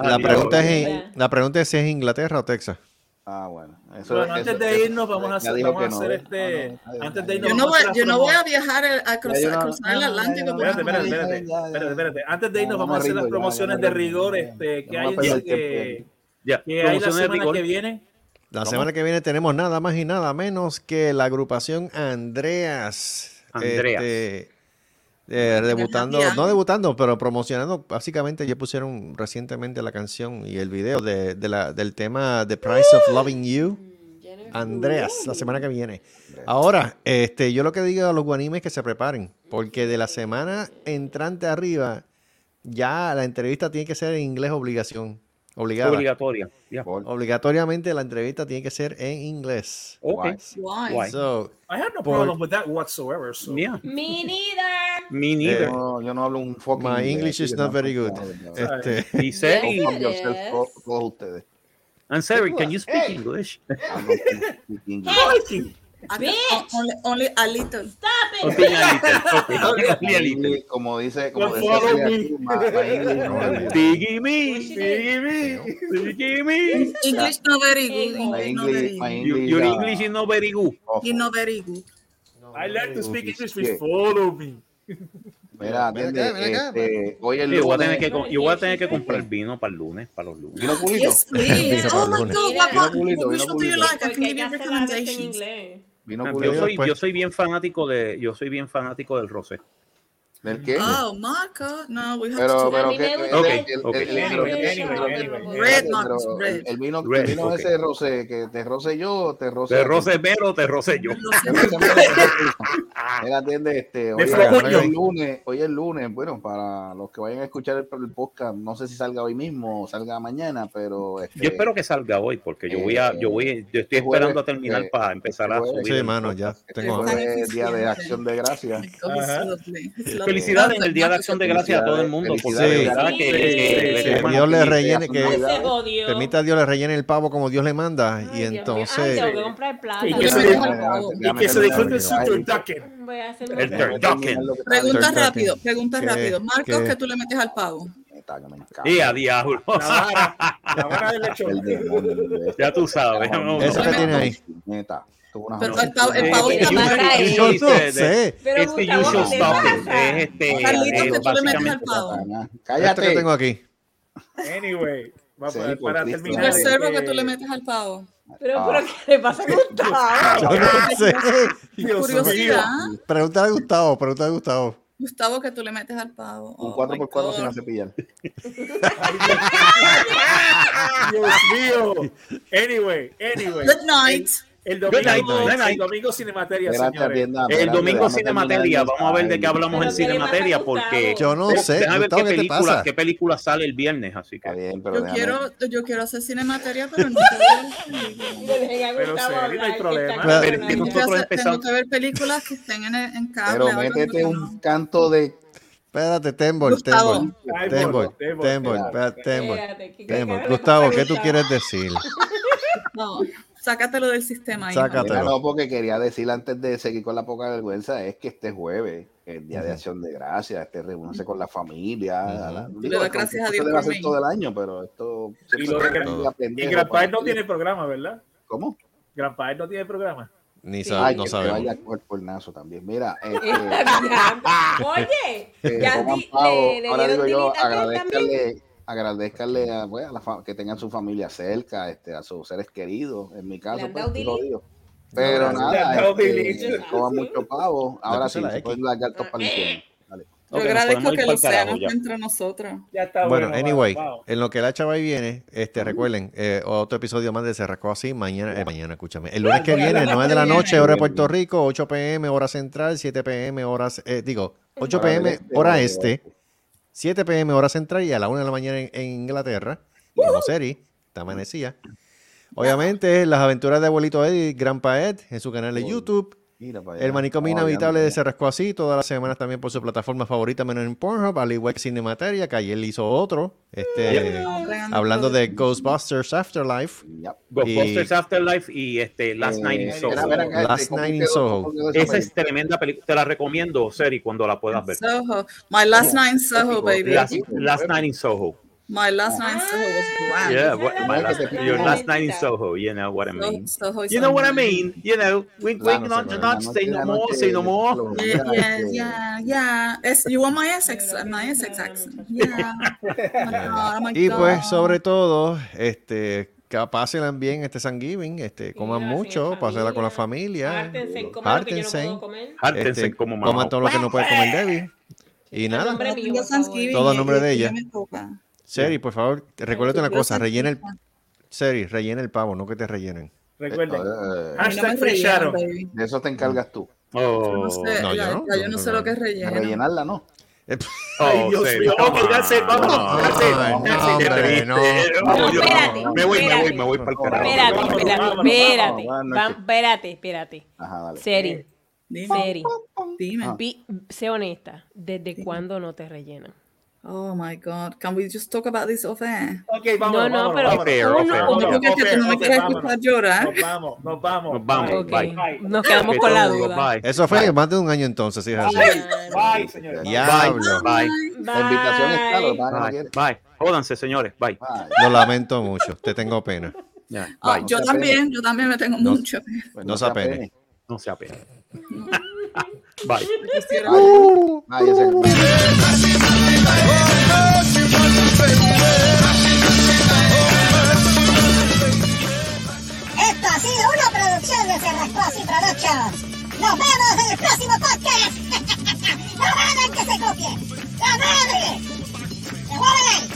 La pregunta, es, la pregunta es si es Inglaterra o Texas. Ah, bueno. Eso, Bueno, eso- antes de eso- irnos, vamos a hacer, vamos a que no, hacer ¿eh? este. Ah, no, Antes de irnos, Yo no vamos a voy, hacer yo no las voy a viajar a, a cruzar, el Atlántico. Espérate, espérate, espérate, ya, ya. espérate, espérate. Antes de irnos, No, vamos a hacer las ya, promociones ya, de rigor ya, este, ya, que hay que, Ya, que hay la semana rigor. que viene. La ¿Cómo? semana que viene tenemos nada más y nada menos que la agrupación Andreas. Andreas. Este, eh, debutando, no debutando, pero promocionando. Básicamente ya pusieron recientemente la canción y el video de, de la, del tema The Price of Loving You. Andreas, la semana que viene. Ahora, este, yo lo que digo a los guanimes es que se preparen, porque de la semana entrante arriba, ya la entrevista tiene que ser en inglés obligación. Obligada. Obligatoria. Obligatoriamente la entrevista tiene que ser en inglés. Ok. Why? So, I have no Por- problem with that whatsoever. So. Yeah. Me neither. Me Eh, neither. No, yo no hablo un fucking my English is not no, very good. Este, [LAUGHS] todos ustedes. Seri, can you speak English? I don't speak English. Can- only, only a little. Stop it. Okay, a little. [LAUGHS] Okay, only a little. Como dice, como no is good. Piggy me, piggy me, piggy me. English not very good. My English not my English, Your English is not very good. You know very good. I learned to speak English with follow me. Mira, atiende, acá, ven acá, este, hoy el Yo voy a tener lunes, que, yo voy a tener que comprar vino para el lunes, para los lunes. vino pulito. Yes, please. [LAUGHS] Vino Oh my lunes. God, what, vino show do you like? I can give you recommendations. Vino Yo pulito. soy, yo soy bien fanático de, yo soy bien fanático del rosé. ¿Del qué? Oh, Marco. No, we have Pero, to. pero me el, el- el- vino, Red, el vino ok. ese rosé, que te roce yo, te roce. Te roce pero te roce yo. [LAUGHS] Mira, atiende, este, hoy, hoy es lunes, hoy es lunes, bueno, para los que vayan a escuchar el, el podcast, no sé si salga hoy mismo o salga mañana, pero este, Yo espero que salga hoy porque yo voy a, yo voy, yo estoy este jueves, esperando a terminar eh, para empezar a este jueves- subir. sí, mano, ya este tengo jueves hambre. es día de acción de gracias. Felicidades en el Día de Acción de Gracias a todo el mundo, porque verdad que, Sí. que- Que que- Dios le rellene, que permita a Dios le rellene el pavo como Dios le manda. Ay, Y. Ay, entonces. Y que se, se disfrute su turducken. Voy a hacer El turducken. Pregunta rápido, pregunta ¿Qué- rápido. Marcos, qué? ¿qué tú le metes al pavo? que me encanta. Y a diablo. La vara, la vara del lechón. El demonio, el- Ya tú sabes. Eso que tiene ahí. Neta, Pero el pavo, el pavo está usual- mal pasa ahí. Yo no sé. Pero Este Gustavo, usual ¿qué te stuffing pasa? es este. Carlitos, es que tú le metes al. Ana, Esto Cállate. que tengo aquí. Anyway, va Sí, para, terminar. Cerdo este, que tú le metes al pavo. Pero, Ah. pero, ¿qué le pasa a Gustavo? Yo no sé. Dios [LAUGHS] Curiosidad. mío. Pregúntale a Gustavo, pregúntale a Gustavo. Gustavo, que tú le metes al pavo. Un Oh, 4x4 my sin God. cepillar. Dios mío. Anyway, anyway. Good night. El domingo, el domingo Cinemateria, Espérate, señores. El domingo terminar vamos a ver de qué hablamos en Pero ¿qué le Cinemateria, pasa a porque? Yo no sé. déjame ver qué ¿qué te película, qué película sale el viernes, así que. bien, pero Yo quiero, yo quiero hacer cinemateria, pero no. [LAUGHS] Pero no hay problema. Pero- nosotros hacer- empezamos. tengo que ver películas que estén en, cable. Pero métete un no. canto de. Espérate, Tembol, Gustavo. Tembol. Tembol, Tembol, Tembol. Tembol, espérate, Tembol. Espérate, ¿qué- qué Tembol. cara le Gustavo, ¿qué tú quieres decir? [LAUGHS] [LAUGHS] No, sácatelo del sistema. Sácatelo. Mira, no, porque quería decir antes de seguir con la poca vergüenza, es que este jueves, el día de acción de gracias, este reúnanse con la familia. Ujú. la- Le doy esto- gracias a Dios por hacer todo el año, pero esto Y lo de Y Grandpa no tiene programa, ¿verdad? ¿Cómo? Grandpa no tiene programa. Ni Sí. sa- Ay, no que te vaya sabemos. coger por nazo también. Mira, [LAUGHS] este, Oye, que ya di- pavo. le, le Ahora dieron digo yo, agradezcanle, agradezcanle a, pues, a la que tengan su familia cerca, este, a sus seres queridos. En mi ¿Le caso, pues, jodido. Pero han nada, este, coman mucho pavo. Ahora sí, la se pueden largar todos para el infierno. Dale. Yo Ok, nos agradezco que el océano esté entre nosotros. Ya está Bueno, bueno. anyway, wow. en lo que la chava ahí viene, este, recuerden, eh, otro episodio más de Se Rascó Así, mañana, eh, mañana, escúchame, el lunes que viene, 9 de la noche, hora de Puerto Rico, 8 pm, hora central, 7 pm, horas, eh, digo, 8 Hora del pm, este, hora este. 7 pm, hora central, y a la 1 de la mañana en, en Inglaterra, como serie, está amanecía. Obviamente, las aventuras de abuelito Eddie, Grandpa Ed, en su canal de YouTube. Mira para allá. El manicomio No, inhabitable de Se Rascó Así, todas las semanas también por su plataforma favorita, menos en Pornhub, al igual que Cinemateria, que ayer le hizo otro, este, hablando de Ghostbusters Afterlife. Ghostbusters Afterlife y este Last Night in Eh, Soho. Last este, ¿cómo Night in Soho. esa es tremenda película. Te la recomiendo, Seri, cuando la puedas ver. Soho. My last night in Soho, baby. Last, Last Night in Soho. My last night in Soho was grand. Yeah, what- my last, your last night in Soho. You know what I So- mean. Soho is You know what I mean. You know, wink, wink, not, noche, say no more, say no more. lo- Yeah, yeah, yeah, yeah. Es, you want my Essex, my Essex accent. Yeah. Oh my God, oh my Y pues, sobre todo, este, que pasen bien este Thanksgiving, este, coman Sí, mucho, en pásenla con la familia. Hártense lo que yo no Hártense. puedo comer. Hártense este, como coman todo lo que no puede comer Debbie. Y nada, Todo a y- nombre de y ella. Seri, por favor, recuérdate una Yo cosa, rellena el, Seri, rellena el pavo, no que te rellenen. Recuerden. eh, Hashtag baby. de eso te encargas tú. Oh, No sé, No, yo ya- no. yo no sé lo que es De relleno. rellenarla, ¿no? Eh, [LAUGHS] Ay, oh, Dios Seri, mío. vamos. Ay, That's it, no, yo- espérate, Me voy, me voy, espérate. me voy para el carajo. Espérate, espérate, espérate. Espérate, espérate. Ajá, dale. Seri, Dime, Seri, dime. Ah. sé honesta. ¿Desde cuándo no te rellenan? Oh my God. Can we just talk about this off air? Ok, vamos. No, no, vámonos, pero fair. uno- Vámonos, Porque es que ok, tú no me quieres escuchar llorar. Nos vamos, nos vamos. Nos vamos. Bye. Ok, Bye. Bye. nos quedamos con la duda. Bye. Eso fue más de un año entonces, así. Bye, bye, señores. Diablo. Bye. La invitación está, lo Bye. Bye. Jódanse, señores. Bye. Bye. Lo lamento mucho, te tengo pena. Ah, Bye. yo también, yo también me tengo No. mucho. Pues No se se apene. apene. No se apene. [LAUGHS] Bye. Quisiera- Bye. Esto ha sido una producción de Cerrascuasi Productions. Nos vemos en el próximo podcast. [LAUGHS] no hagan que se copie. ¡La madre! ¡Se ahí!